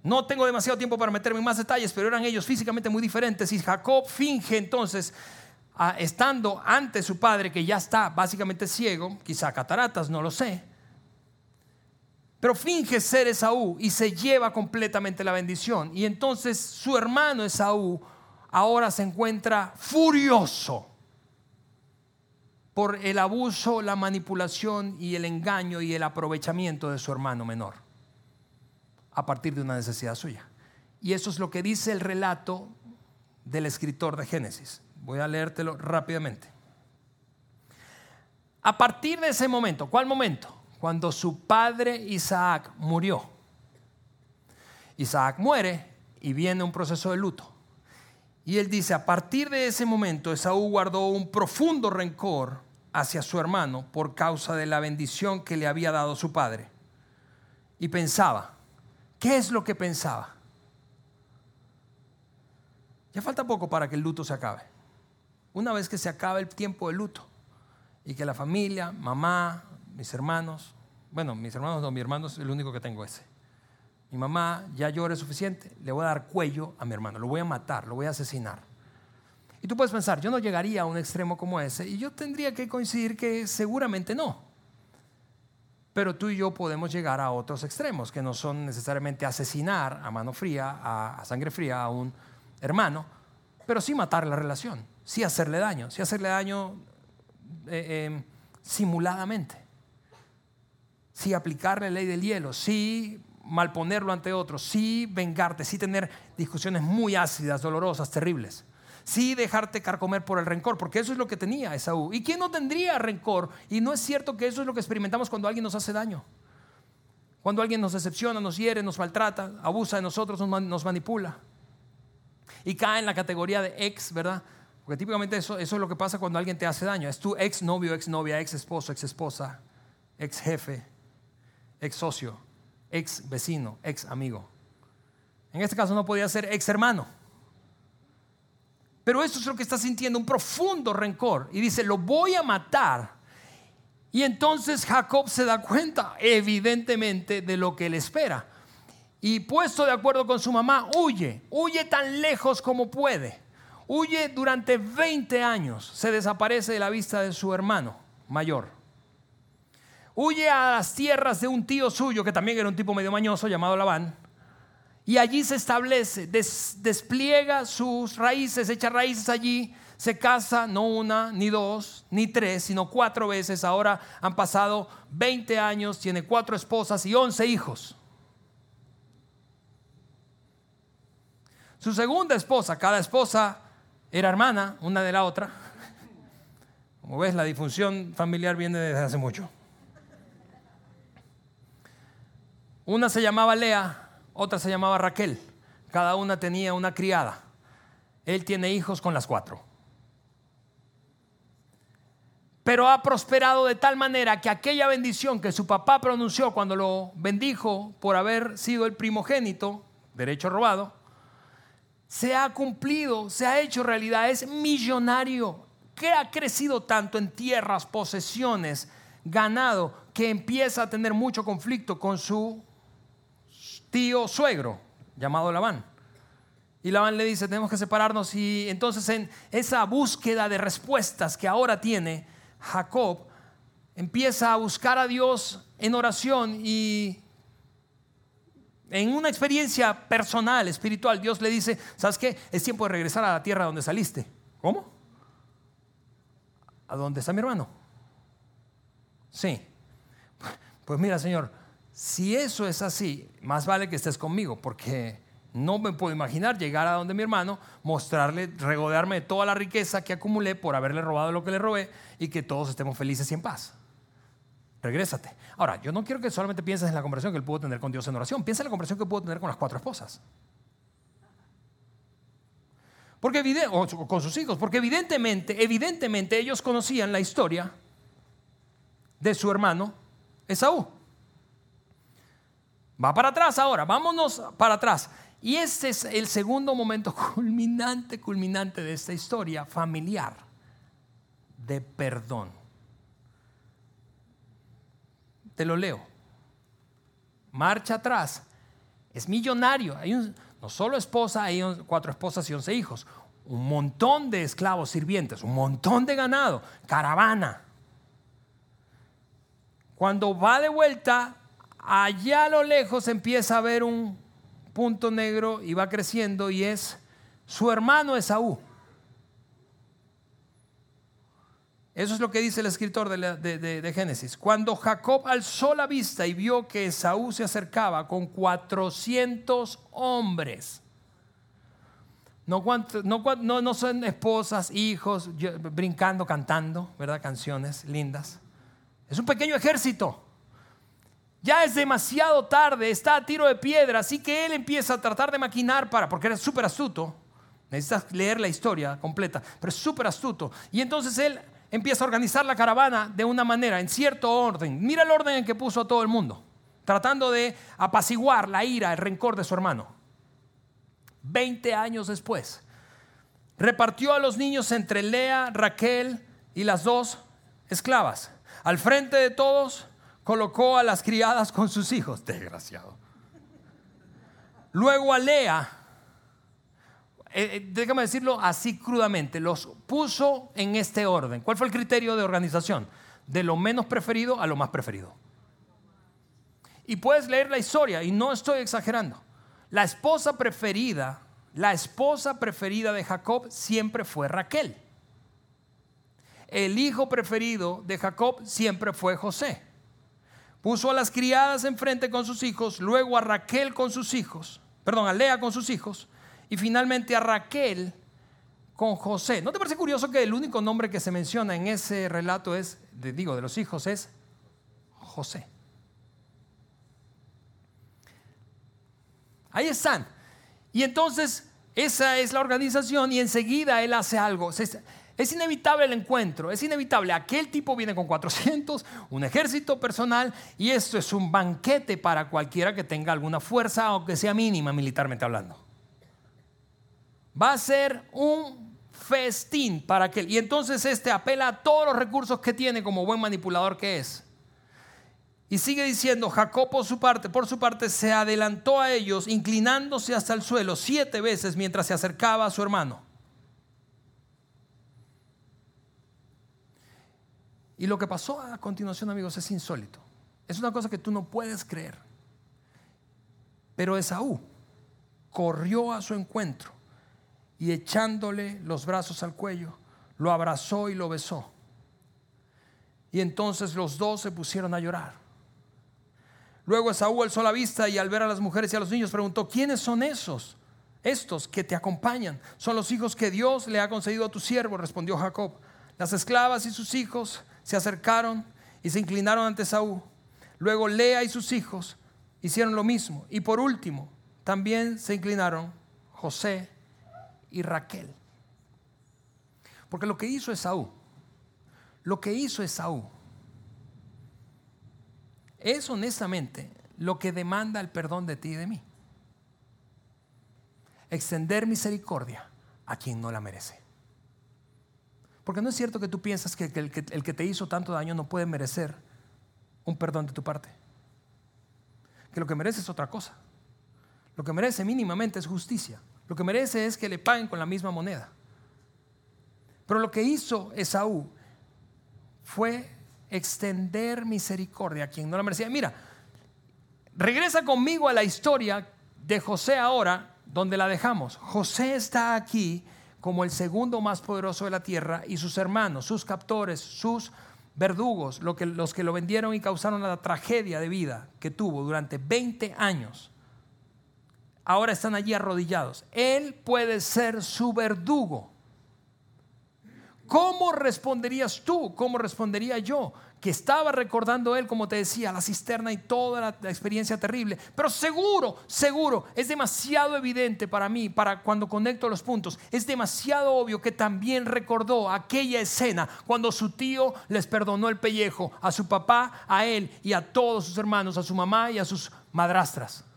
No tengo demasiado tiempo para meterme en más detalles, pero eran ellos físicamente muy diferentes y Jacob finge entonces, estando ante su padre que ya está básicamente ciego, quizá cataratas, no lo sé, pero finge ser Esaú y se lleva completamente la bendición. Y entonces su hermano Esaú ahora se encuentra furioso por el abuso, la manipulación y el engaño y el aprovechamiento de su hermano menor a partir de una necesidad suya. Y eso es lo que dice el relato del escritor de Génesis. Voy a leértelo rápidamente. A partir de ese momento, ¿cuál momento? Cuando su padre Isaac murió. Isaac muere y viene un proceso de luto. Y él dice, a partir de ese momento Esaú guardó un profundo rencor hacia su hermano por causa de la bendición que le había dado su padre. Y pensaba, ¿qué es lo que pensaba? Ya falta poco para que el luto se acabe. Una vez que se acabe el tiempo de luto y que la familia, mamá, mis hermanos, bueno, mis hermanos no, mi hermano es el único que tengo ese. Mi mamá ya llore suficiente, le voy a dar cuello a mi hermano, lo voy a matar, lo voy a asesinar. Y tú puedes pensar, yo no llegaría a un extremo como ese y yo tendría que coincidir que seguramente no. Pero tú y yo podemos llegar a otros extremos que no son necesariamente asesinar a mano fría, a, sangre fría a un hermano, pero sí matar la relación, sí hacerle daño, sí hacerle daño eh, eh, simuladamente sí aplicar la ley del hielo, sí malponerlo ante otros, sí vengarte, sí tener discusiones muy ácidas, dolorosas, terribles. Sí dejarte carcomer por el rencor, porque eso es lo que tenía Esaú. ¿Y quién no tendría rencor? Y no es cierto que eso es lo que experimentamos cuando alguien nos hace daño. Cuando alguien nos decepciona, nos hiere, nos maltrata, abusa de nosotros, nos manipula. Y cae en la categoría de ex, ¿verdad? Porque típicamente eso, eso es lo que pasa cuando alguien te hace daño. Es tu ex novio, ex novia, ex esposo, ex esposa, ex jefe, ex socio, ex vecino, ex amigo. En este caso no podía ser ex hermano. Pero eso es lo que está sintiendo, un profundo rencor. Y dice, lo voy a matar. Y entonces Jacob se da cuenta, evidentemente, de lo que le espera. Y puesto de acuerdo con su mamá, huye, huye tan lejos como puede. Huye durante 20 años, se desaparece de la vista de su hermano mayor. Huye a las tierras de un tío suyo, que también era un tipo medio mañoso, llamado Labán y allí se establece, despliega sus raíces, echa raíces allí, se casa no una, ni dos, ni tres, sino cuatro veces. Ahora han pasado 20 años, tiene cuatro esposas y 11 hijos. Su segunda esposa, cada esposa era hermana una de la otra. Como ves, la disfunción familiar viene desde hace mucho. Una se llamaba Lea, otra se llamaba Raquel. Cada una tenía una criada. Él tiene hijos con las cuatro. Pero ha prosperado de tal manera que aquella bendición que su papá pronunció cuando lo bendijo por haber sido el primogénito, derecho robado, se ha cumplido, se ha hecho realidad, es millonario, que ha crecido tanto en tierras, posesiones, ganado, que empieza a tener mucho conflicto con su tío suegro llamado Labán. Y Labán le dice, tenemos que separarnos. Y entonces en esa búsqueda de respuestas que ahora tiene Jacob, empieza a buscar a Dios en oración y en una experiencia personal, espiritual, Dios le dice, ¿sabes qué? Es tiempo de regresar a la tierra donde saliste. ¿Cómo? ¿A dónde está mi hermano? Sí. Pues mira, Señor, si eso es así, más vale que estés conmigo, porque no me puedo imaginar llegar a donde mi hermano, mostrarle, regodearme de toda la riqueza que acumulé por haberle robado lo que le robé y que todos estemos felices y en paz. Regrésate. Ahora, yo no quiero que solamente pienses en la conversación que él pudo tener con Dios en oración, piensa en la conversación que pudo tener con las cuatro esposas. Porque con sus hijos, porque evidentemente, evidentemente ellos conocían la historia de su hermano Esaú. Va para atrás ahora, vámonos para atrás. Y este es el segundo momento culminante, culminante de esta historia familiar de perdón. Te lo leo. Marcha atrás. Es millonario. Hay no solo esposa, hay cuatro esposas y once hijos. Un montón de esclavos sirvientes, un montón de ganado, caravana. Cuando va de vuelta, allá a lo lejos empieza a ver un punto negro y va creciendo y es su hermano Esaú. Eso es lo que dice el escritor de, Génesis. Cuando Jacob alzó la vista y vio que Esaú se acercaba con 400 hombres, no, no, no son esposas, hijos, brincando, cantando, ¿verdad? Canciones lindas. Es un pequeño ejército. Ya es demasiado tarde, está a tiro de piedra, así que él empieza a tratar de maquinar para, porque era súper astuto, necesitas leer la historia completa, pero es súper astuto. Y entonces él empieza a organizar la caravana de una manera, en cierto orden. Mira el orden en que puso a todo el mundo, tratando de apaciguar la ira, el rencor de su hermano. Veinte años después, repartió a los niños entre Lea, Raquel y las dos esclavas. Al frente de todos colocó a las criadas con sus hijos. Desgraciado. Luego a Lea, eh, eh, déjame decirlo así crudamente, los puso en este orden. ¿Cuál fue el criterio de organización? De lo menos preferido a lo más preferido. Y puedes leer la historia, y no estoy exagerando. La esposa preferida, la esposa preferida de Jacob siempre fue Raquel. El hijo preferido de Jacob siempre fue José. Puso a las criadas enfrente con sus hijos, luego a Raquel con sus hijos, perdón, a Lea con sus hijos, y finalmente a Raquel con José. ¿No te parece curioso que el único nombre que se menciona en ese relato es, digo, de los hijos es José? Ahí están. Y entonces esa es la organización y enseguida él hace algo. Es inevitable el encuentro, es inevitable. Aquel tipo viene con 400, un ejército personal, y esto es un banquete para cualquiera que tenga alguna fuerza, aunque sea mínima militarmente hablando. Va a ser un festín para aquel. Y entonces este apela a todos los recursos que tiene como buen manipulador que es. Y sigue diciendo, Jacob por su parte, por su parte se adelantó a ellos, inclinándose hasta el suelo siete veces mientras se acercaba a su hermano. Y lo que pasó a continuación, amigos, es insólito. Es una cosa que tú no puedes creer. Pero Esaú corrió a su encuentro y echándole los brazos al cuello, lo abrazó y lo besó. Y entonces los dos se pusieron a llorar. Luego Esaú alzó la vista y al ver a las mujeres y a los niños preguntó, ¿quiénes son esos? Estos que te acompañan son los hijos que Dios le ha concedido a tu siervo, respondió Jacob. Las esclavas y sus hijos se acercaron y se inclinaron ante Saúl. Luego Lea y sus hijos hicieron lo mismo. Y por último, también se inclinaron José y Raquel. Porque lo que hizo Esaú, lo que hizo Esaú, es honestamente lo que demanda el perdón de ti y de mí. Extender misericordia a quien no la merece. Porque no es cierto que tú piensas que el, que te hizo tanto daño no puede merecer un perdón de tu parte. Que lo que merece es otra cosa. Lo que merece mínimamente es justicia. Lo que merece es que le paguen con la misma moneda. Pero lo que hizo Esaú fue extender misericordia a quien no la merecía. Mira, regresa conmigo a la historia de José ahora, donde la dejamos. José está aquí como el segundo más poderoso de la tierra y sus hermanos, sus captores, sus verdugos, que, los que lo vendieron y causaron la tragedia de vida que tuvo durante 20 años, ahora están allí arrodillados. Él puede ser su verdugo. ¿Cómo responderías tú? ¿Cómo respondería yo? Que estaba recordando él, como te decía, la cisterna y toda la, experiencia terrible. Pero seguro, seguro, es demasiado evidente para mí, para cuando conecto los puntos, es demasiado obvio que también recordó aquella escena cuando su tío les perdonó el pellejo a su papá, a él y a todos sus hermanos, a su mamá y a sus madrastras.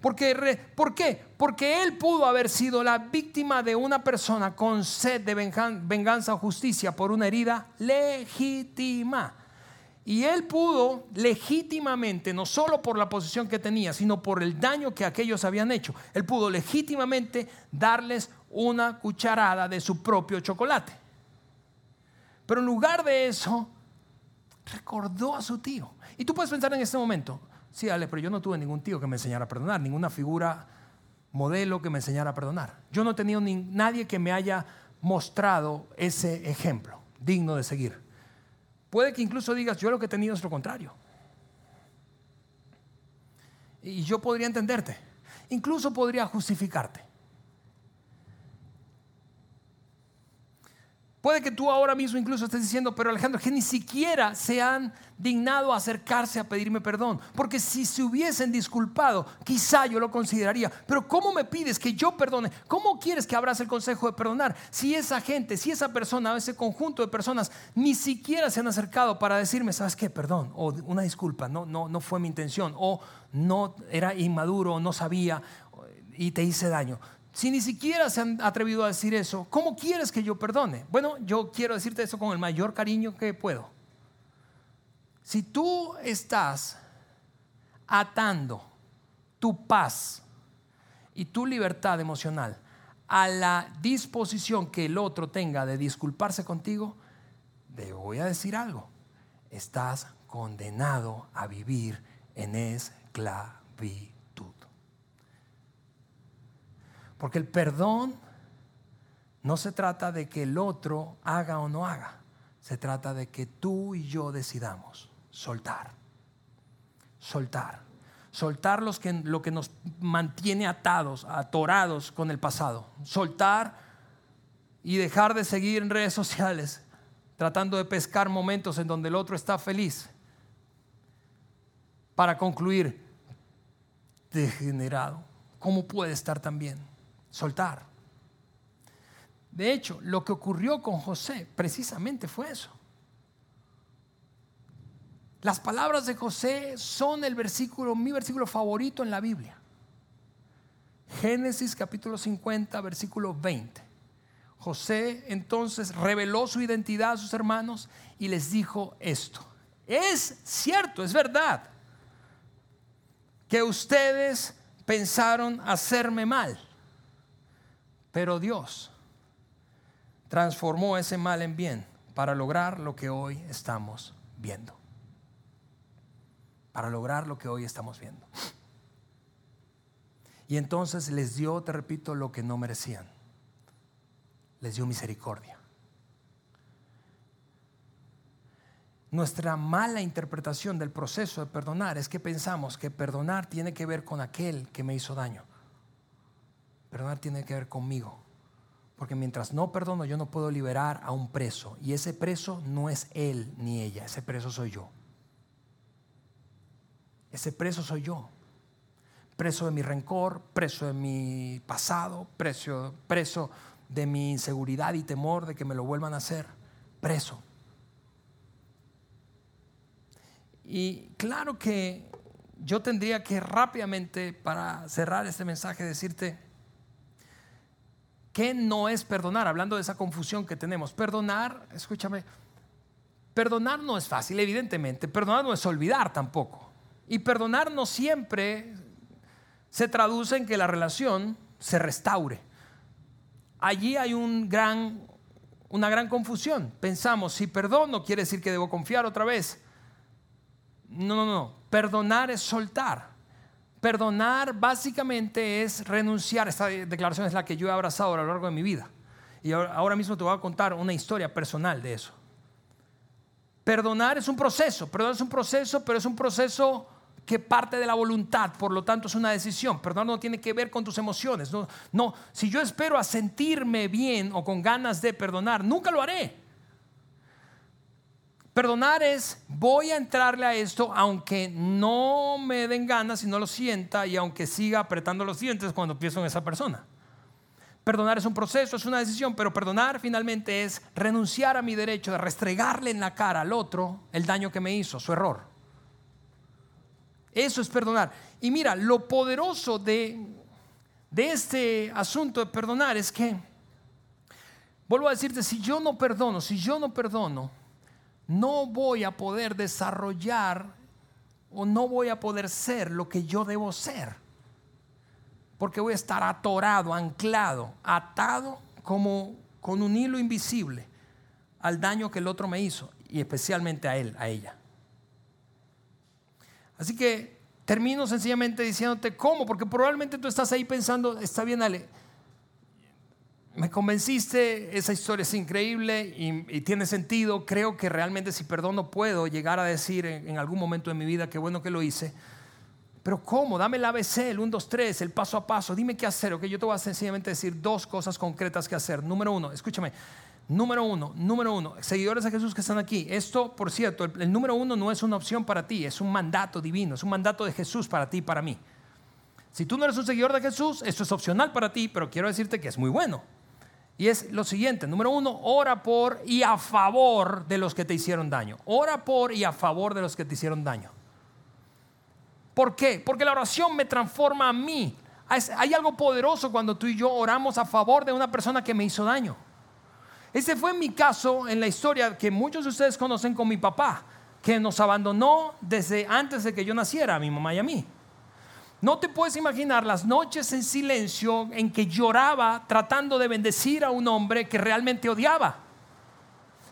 Porque, ¿Por qué? Porque él pudo haber sido la víctima de una persona con sed de venganza o justicia por una herida legítima. Y él pudo legítimamente, no solo por la posición que tenía, sino por el daño que aquellos habían hecho, él pudo legítimamente darles una cucharada de su propio chocolate. Pero en lugar de eso, recordó a su tío. Y tú puedes pensar en este momento, Sí, Ale, pero yo no tuve ningún tío que me enseñara a perdonar, ninguna figura modelo que me enseñara a perdonar. Yo no he tenido ni, nadie que me haya mostrado ese ejemplo digno de seguir. Puede que incluso digas, yo lo que he tenido es lo contrario. Y yo podría entenderte. Incluso podría justificarte. Puede que tú ahora mismo incluso estés diciendo, pero Alejandro, que ni siquiera se han dignado acercarse a pedirme perdón. Porque si se hubiesen disculpado, quizá yo lo consideraría. Pero ¿cómo me pides que yo perdone? ¿Cómo quieres que abras el consejo de perdonar? Si esa gente, si esa persona, ese conjunto de personas ni siquiera se han acercado para decirme, ¿sabes qué? Perdón, o una disculpa, no, no, no fue mi intención, o no era inmaduro, no sabía y te hice daño. Si ni siquiera se han atrevido a decir eso, ¿cómo quieres que yo perdone? Bueno, yo quiero decirte eso con el mayor cariño que puedo. Si tú estás atando tu paz y tu libertad emocional a la disposición que el otro tenga de disculparse contigo, te voy a decir algo. Estás condenado a vivir en esclavitud. Porque el perdón no se trata de que el otro haga o no haga. Se trata de que tú y yo decidamos soltar. Soltar. Soltar los que, lo que nos mantiene atados, atorados con el pasado. Soltar y dejar de seguir en redes sociales tratando de pescar momentos en donde el otro está feliz. Para concluir, degenerado, ¿cómo puede estar tan bien? Soltar. De hecho, lo que ocurrió con José precisamente fue eso. Las palabras de José son el versículo, mi versículo favorito en la Biblia. Génesis capítulo 50, versículo 20. José entonces reveló su identidad a sus hermanos y les dijo esto. Es cierto, es verdad, que ustedes pensaron hacerme mal, pero Dios transformó ese mal en bien para lograr lo que hoy estamos viendo. Para lograr lo que hoy estamos viendo. Y entonces les dio, te repito, lo que no merecían. Les dio misericordia. Nuestra mala interpretación del proceso de perdonar es que pensamos que perdonar tiene que ver con aquel que me hizo daño. Perdonar tiene que ver conmigo. Porque mientras no perdono, yo no puedo liberar a un preso. Y ese preso no es él ni ella, ese preso soy yo. Ese preso soy yo preso de mi rencor, preso de mi pasado, preso, preso de mi inseguridad y temor de que me lo vuelvan a hacer, preso. Y claro que yo tendría que rápidamente, para cerrar este mensaje, decirte que no es perdonar, hablando de esa confusión que tenemos. Perdonar, escúchame, perdonar no es fácil, evidentemente. Perdonar no es olvidar tampoco. Y perdonar no siempre se traduce en que la relación se restaure. Allí hay un gran, una gran confusión. Pensamos, si perdono quiere decir que debo confiar otra vez. No, no, no. Perdonar es soltar. Perdonar básicamente es renunciar. Esta declaración es la que yo he abrazado a lo largo de mi vida. Y ahora mismo te voy a contar una historia personal de eso. Perdonar es un proceso. Perdonar es un proceso, pero es un proceso que parte de la voluntad, por lo tanto es una decisión. Perdonar no tiene que ver con tus emociones. No, no, si yo espero a sentirme bien o con ganas de perdonar, nunca lo haré. Perdonar es, voy a entrarle a esto aunque no me den ganas y no lo sienta y aunque siga apretando los dientes cuando pienso en esa persona. Perdonar es un proceso, es una decisión, pero perdonar finalmente es renunciar a mi derecho de restregarle en la cara al otro el daño que me hizo, su error. Eso es perdonar. Y mira, lo poderoso de, de este asunto de perdonar es que, vuelvo a decirte, si yo no perdono, si yo no perdono, no voy a poder desarrollar o no voy a poder ser lo que yo debo ser. Porque voy a estar atorado, anclado, atado como con un hilo invisible al daño que el otro me hizo y especialmente a él, a ella. Así que termino sencillamente diciéndote cómo, porque probablemente tú estás ahí pensando, está bien, Ale, me convenciste, esa historia es increíble y, tiene sentido, creo que realmente si perdono puedo llegar a decir en, algún momento de mi vida qué bueno que lo hice. Pero ¿cómo? Dame el ABC, el 1, 2, 3, el paso a paso. Dime qué hacer. Ok, yo te voy a sencillamente decir dos cosas concretas que hacer. Número uno, escúchame. Número uno, número uno, seguidores de Jesús que están aquí. Esto, por cierto, el, número uno no es una opción para ti, es un mandato divino, es un mandato de Jesús para ti y para mí. Si tú no eres un seguidor de Jesús, esto es opcional para ti, pero quiero decirte que es muy bueno. Y es lo siguiente, número uno, ora por y a favor de los que te hicieron daño. Ora por y a favor de los que te hicieron daño. ¿Por qué? Porque la oración me transforma a mí. Hay algo poderoso cuando tú y yo oramos a favor de una persona que me hizo daño. Ese fue mi caso en la historia que muchos de ustedes conocen con mi papá, que nos abandonó desde antes de que yo naciera, a mi mamá y a mí. No te puedes imaginar las noches en silencio en que lloraba tratando de bendecir a un hombre que realmente odiaba.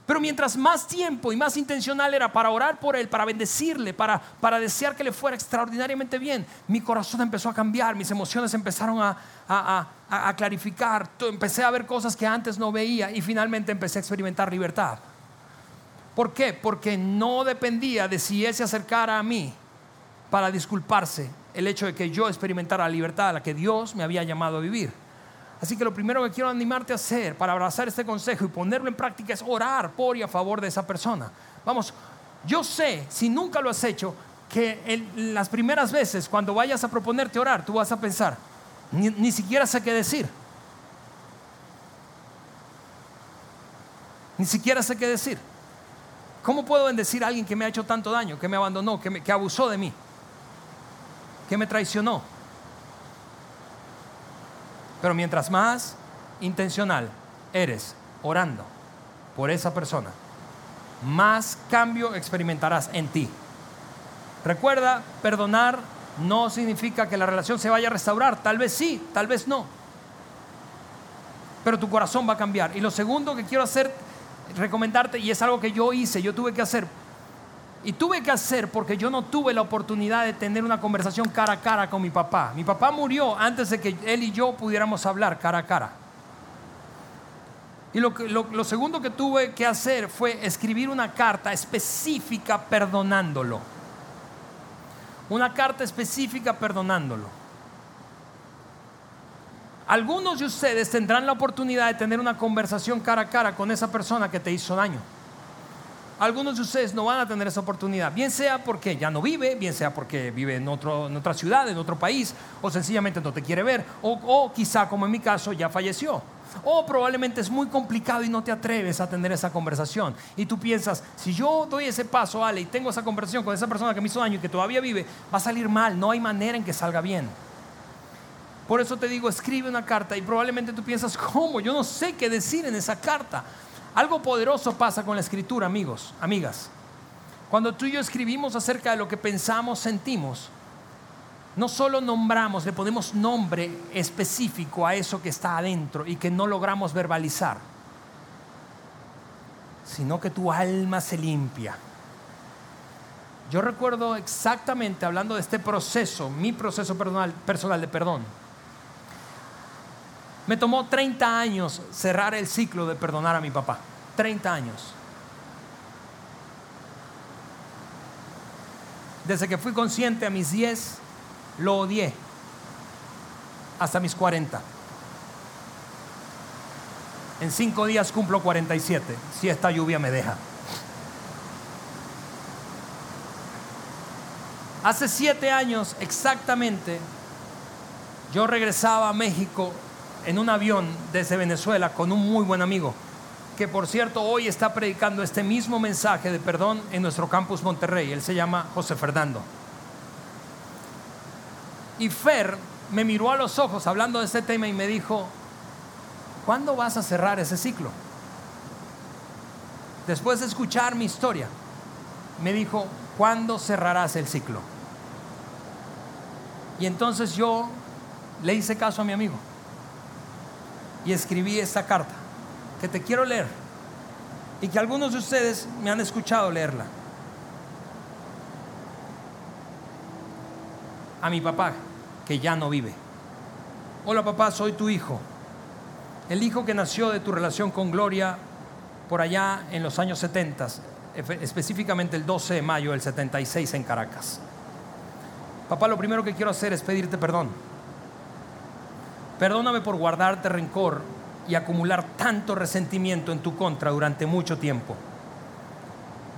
Pero mientras más tiempo y más intencional era para orar por él, para bendecirle, para, para desear que le fuera extraordinariamente bien, mi corazón empezó a cambiar, mis emociones empezaron a, a, clarificar, empecé a ver cosas que antes no veía y finalmente empecé a experimentar libertad. ¿Por qué? Porque no dependía de si él se acercara a mí para disculparse el hecho de que yo experimentara la libertad a la que Dios me había llamado a vivir. Así que lo primero que quiero animarte a hacer para abrazar este consejo y ponerlo en práctica es orar por y a favor de esa persona. Vamos, yo sé, si nunca lo has hecho, que las primeras veces cuando vayas a proponerte orar, tú vas a pensar, ni, siquiera sé qué decir. Ni siquiera sé qué decir. ¿Cómo puedo bendecir a alguien que me ha hecho tanto daño, que me abandonó, que, que abusó de mí, que me traicionó? Pero mientras más intencional eres orando por esa persona, más cambio experimentarás en ti. Recuerda, perdonar no significa que la relación se vaya a restaurar. Tal vez sí, tal vez no. Pero tu corazón va a cambiar. Y lo segundo que quiero hacer recomendarte, y es algo que yo hice, yo tuve que hacer. Y tuve que hacer porque yo no tuve la oportunidad de tener una conversación cara a cara con mi papá. Mi papá murió antes de que él y yo pudiéramos hablar cara a cara. Y lo, lo, segundo que tuve que hacer fue escribir una carta específica perdonándolo. Una carta específica perdonándolo. Algunos de ustedes tendrán la oportunidad de tener una conversación cara a cara con esa persona que te hizo daño. Algunos de ustedes no van a tener esa oportunidad, bien sea porque ya no vive, bien sea porque vive en, otro, en otra ciudad, en otro país, o sencillamente no te quiere ver, o, o quizá como en mi caso ya falleció. O probablemente es muy complicado y no te atreves a tener esa conversación. Y tú piensas, si yo doy ese paso, Ale, y tengo esa conversación con esa persona que me hizo daño y que todavía vive, va a salir mal, no hay manera en que salga bien. Por eso te digo, escribe una carta y probablemente tú piensas, ¿cómo? Yo no sé qué decir en esa carta. Algo poderoso pasa con la escritura, amigos, amigas. Cuando tú y yo escribimos acerca de lo que pensamos, sentimos, no solo nombramos, le ponemos nombre específico a eso que está adentro y que no logramos verbalizar, sino que tu alma se limpia. Yo recuerdo exactamente, hablando de este proceso, mi proceso personal, personal de perdón, me tomó 30 años cerrar el ciclo de perdonar a mi papá. 30 años. Desde que fui consciente a mis 10, lo odié. Hasta mis 40. En 5 días cumplo 47, si esta lluvia me deja. Hace 7 años exactamente, yo regresaba a México en un avión desde Venezuela con un muy buen amigo, que por cierto hoy está predicando este mismo mensaje de perdón en nuestro campus Monterrey. Él se llama José Fernando. Y Fer me miró a los ojos hablando de este tema y me dijo, ¿cuándo vas a cerrar ese ciclo? Después de escuchar mi historia, me dijo, ¿cuándo cerrarás el ciclo? Y entonces yo le hice caso a mi amigo y escribí esta carta que te quiero leer y que algunos de ustedes me han escuchado leerla. A mi papá, que ya no vive. Hola papá, soy tu hijo. El hijo que nació de tu relación con Gloria por allá en los años 70, específicamente el 12 de mayo del 76 en Caracas. Papá, lo primero que quiero hacer es pedirte perdón Perdóname por guardarte rencor y acumular tanto resentimiento en tu contra durante mucho tiempo.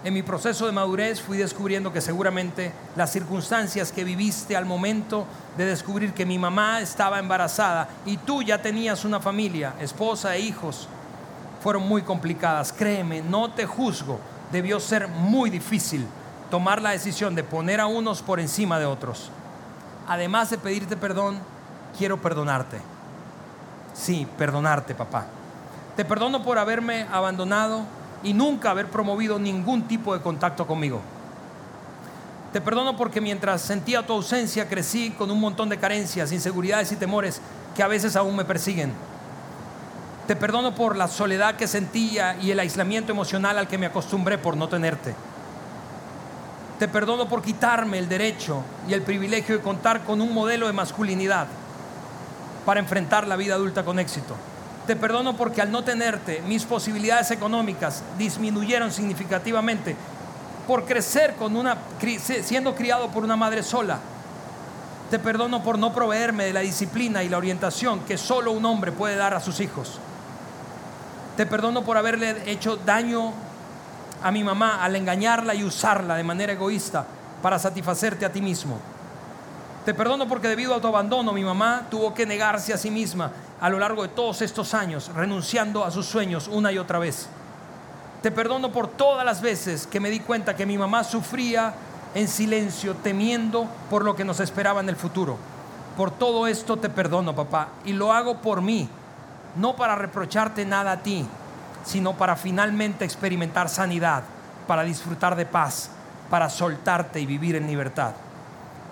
En mi proceso de madurez fui descubriendo que seguramente las circunstancias que viviste al momento de descubrir que mi mamá estaba embarazada y tú ya tenías una familia, esposa e hijos, fueron muy complicadas. Créeme, no te juzgo. Debió ser muy difícil tomar la decisión de poner a unos por encima de otros. Además de pedirte perdón, quiero perdonarte. Sí, perdonarte, papá. Te perdono por haberme abandonado y nunca haber promovido ningún tipo de contacto conmigo. Te perdono porque mientras sentía tu ausencia crecí con un montón de carencias, inseguridades y temores que a veces aún me persiguen. Te perdono por la soledad que sentía y el aislamiento emocional al que me acostumbré por no tenerte. Te perdono por quitarme el derecho y el privilegio de contar con un modelo de masculinidad para enfrentar la vida adulta con éxito. Te perdono porque al no tenerte, mis posibilidades económicas disminuyeron significativamente por crecer con una, siendo criado por una madre sola. Te perdono por no proveerme de la disciplina y la orientación que solo un hombre puede dar a sus hijos. Te perdono por haberle hecho daño a mi mamá al engañarla y usarla de manera egoísta para satisfacerte a ti mismo. Te perdono porque debido a tu abandono mi mamá tuvo que negarse a sí misma a lo largo de todos estos años, renunciando a sus sueños una y otra vez. Te perdono por todas las veces que me di cuenta que mi mamá sufría en silencio, temiendo por lo que nos esperaba en el futuro. Por todo esto te perdono, papá, y lo hago por mí, no para reprocharte nada a ti, sino para finalmente experimentar sanidad, para disfrutar de paz, para soltarte y vivir en libertad.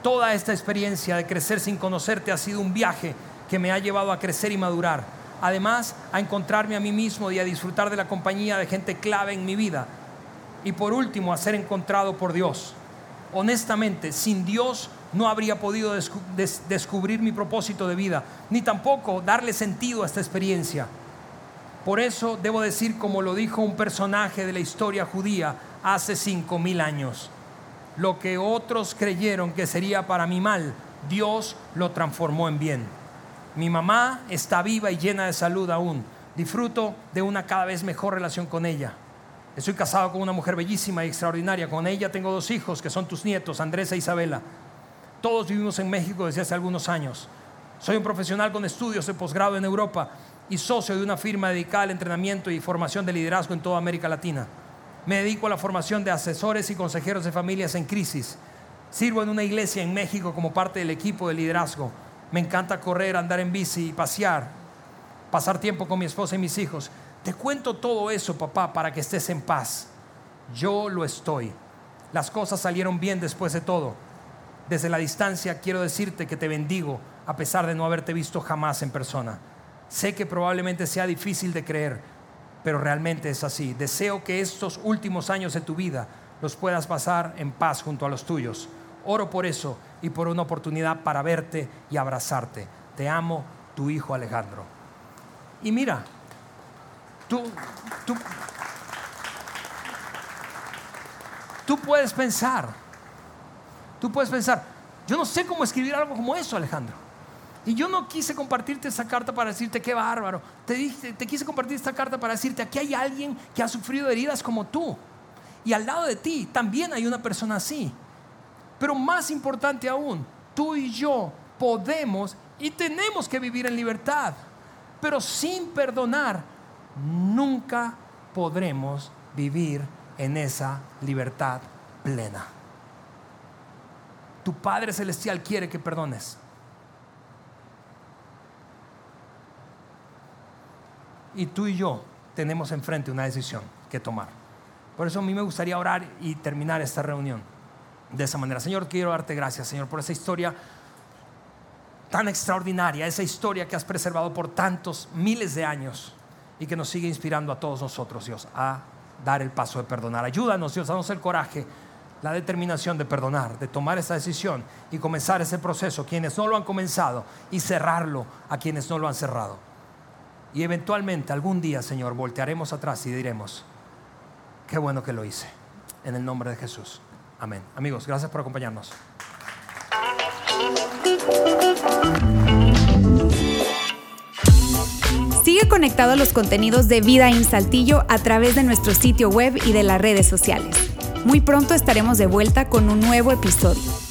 Toda esta experiencia de crecer sin conocerte ha sido un viaje que me ha llevado a crecer y madurar. Además, a encontrarme a mí mismo y a disfrutar de la compañía de gente clave en mi vida. Y por último, a ser encontrado por Dios. Honestamente, sin Dios no habría podido descubrir mi propósito de vida, ni tampoco darle sentido a esta experiencia. Por eso debo decir, como lo dijo un personaje de la historia judía hace cinco mil años, lo que otros creyeron que sería para mi mal, Dios lo transformó en bien. Mi mamá está viva y llena de salud aún. Disfruto de una cada vez mejor relación con ella. Estoy casado con una mujer bellísima y extraordinaria. Con ella tengo dos hijos que son tus nietos, Andrés e Isabela. Todos vivimos en México desde hace algunos años. Soy un profesional con estudios de posgrado en Europa y socio de una firma dedicada al entrenamiento y formación de liderazgo en toda América Latina. Me dedico a la formación de asesores y consejeros de familias en crisis. Sirvo en una iglesia en México como parte del equipo de liderazgo me encanta correr, andar en bici, pasear, pasar tiempo con mi esposa y mis hijos. Te cuento todo eso, papá, para que estés en paz. Yo lo estoy. Las cosas salieron bien después de todo. Desde la distancia quiero decirte que te bendigo a pesar de no haberte visto jamás en persona. Sé que probablemente sea difícil de creer, pero realmente es así. Deseo que estos últimos años de tu vida los puedas pasar en paz junto a los tuyos. Oro por eso y por una oportunidad para verte y abrazarte. Te amo, tu hijo Alejandro. Y mira, tú, tú, tú puedes pensar, tú puedes pensar, yo no sé cómo escribir algo como eso, Alejandro. Y yo no quise compartirte esa carta para decirte qué bárbaro. Te, dije, te quise compartir esta carta para decirte, aquí hay alguien que ha sufrido heridas como tú. Y al lado de ti también hay una persona así. Pero más importante aún, tú y yo podemos y tenemos que vivir en libertad. Pero sin perdonar, nunca podremos vivir en esa libertad plena. Tu Padre Celestial quiere que perdones. Y tú y yo tenemos enfrente una decisión que tomar. Por eso a mí me gustaría orar y terminar esta reunión de esa manera. Señor, quiero darte gracias, Señor, por esa historia tan extraordinaria, esa historia que has preservado por tantos miles de años y que nos sigue inspirando a todos nosotros, Dios, a dar el paso de perdonar. Ayúdanos, Dios, danos el coraje, la determinación de perdonar, de tomar esa decisión y comenzar ese proceso, quienes no lo han comenzado, y cerrarlo a quienes no lo han cerrado. Y eventualmente, algún día, Señor, voltearemos atrás y diremos, qué bueno que lo hice, en el nombre de Jesús. Amén. Amigos, gracias por acompañarnos. Sigue conectado a los contenidos de Vida en Saltillo a través de nuestro sitio web y de las redes sociales. Muy pronto estaremos de vuelta con un nuevo episodio.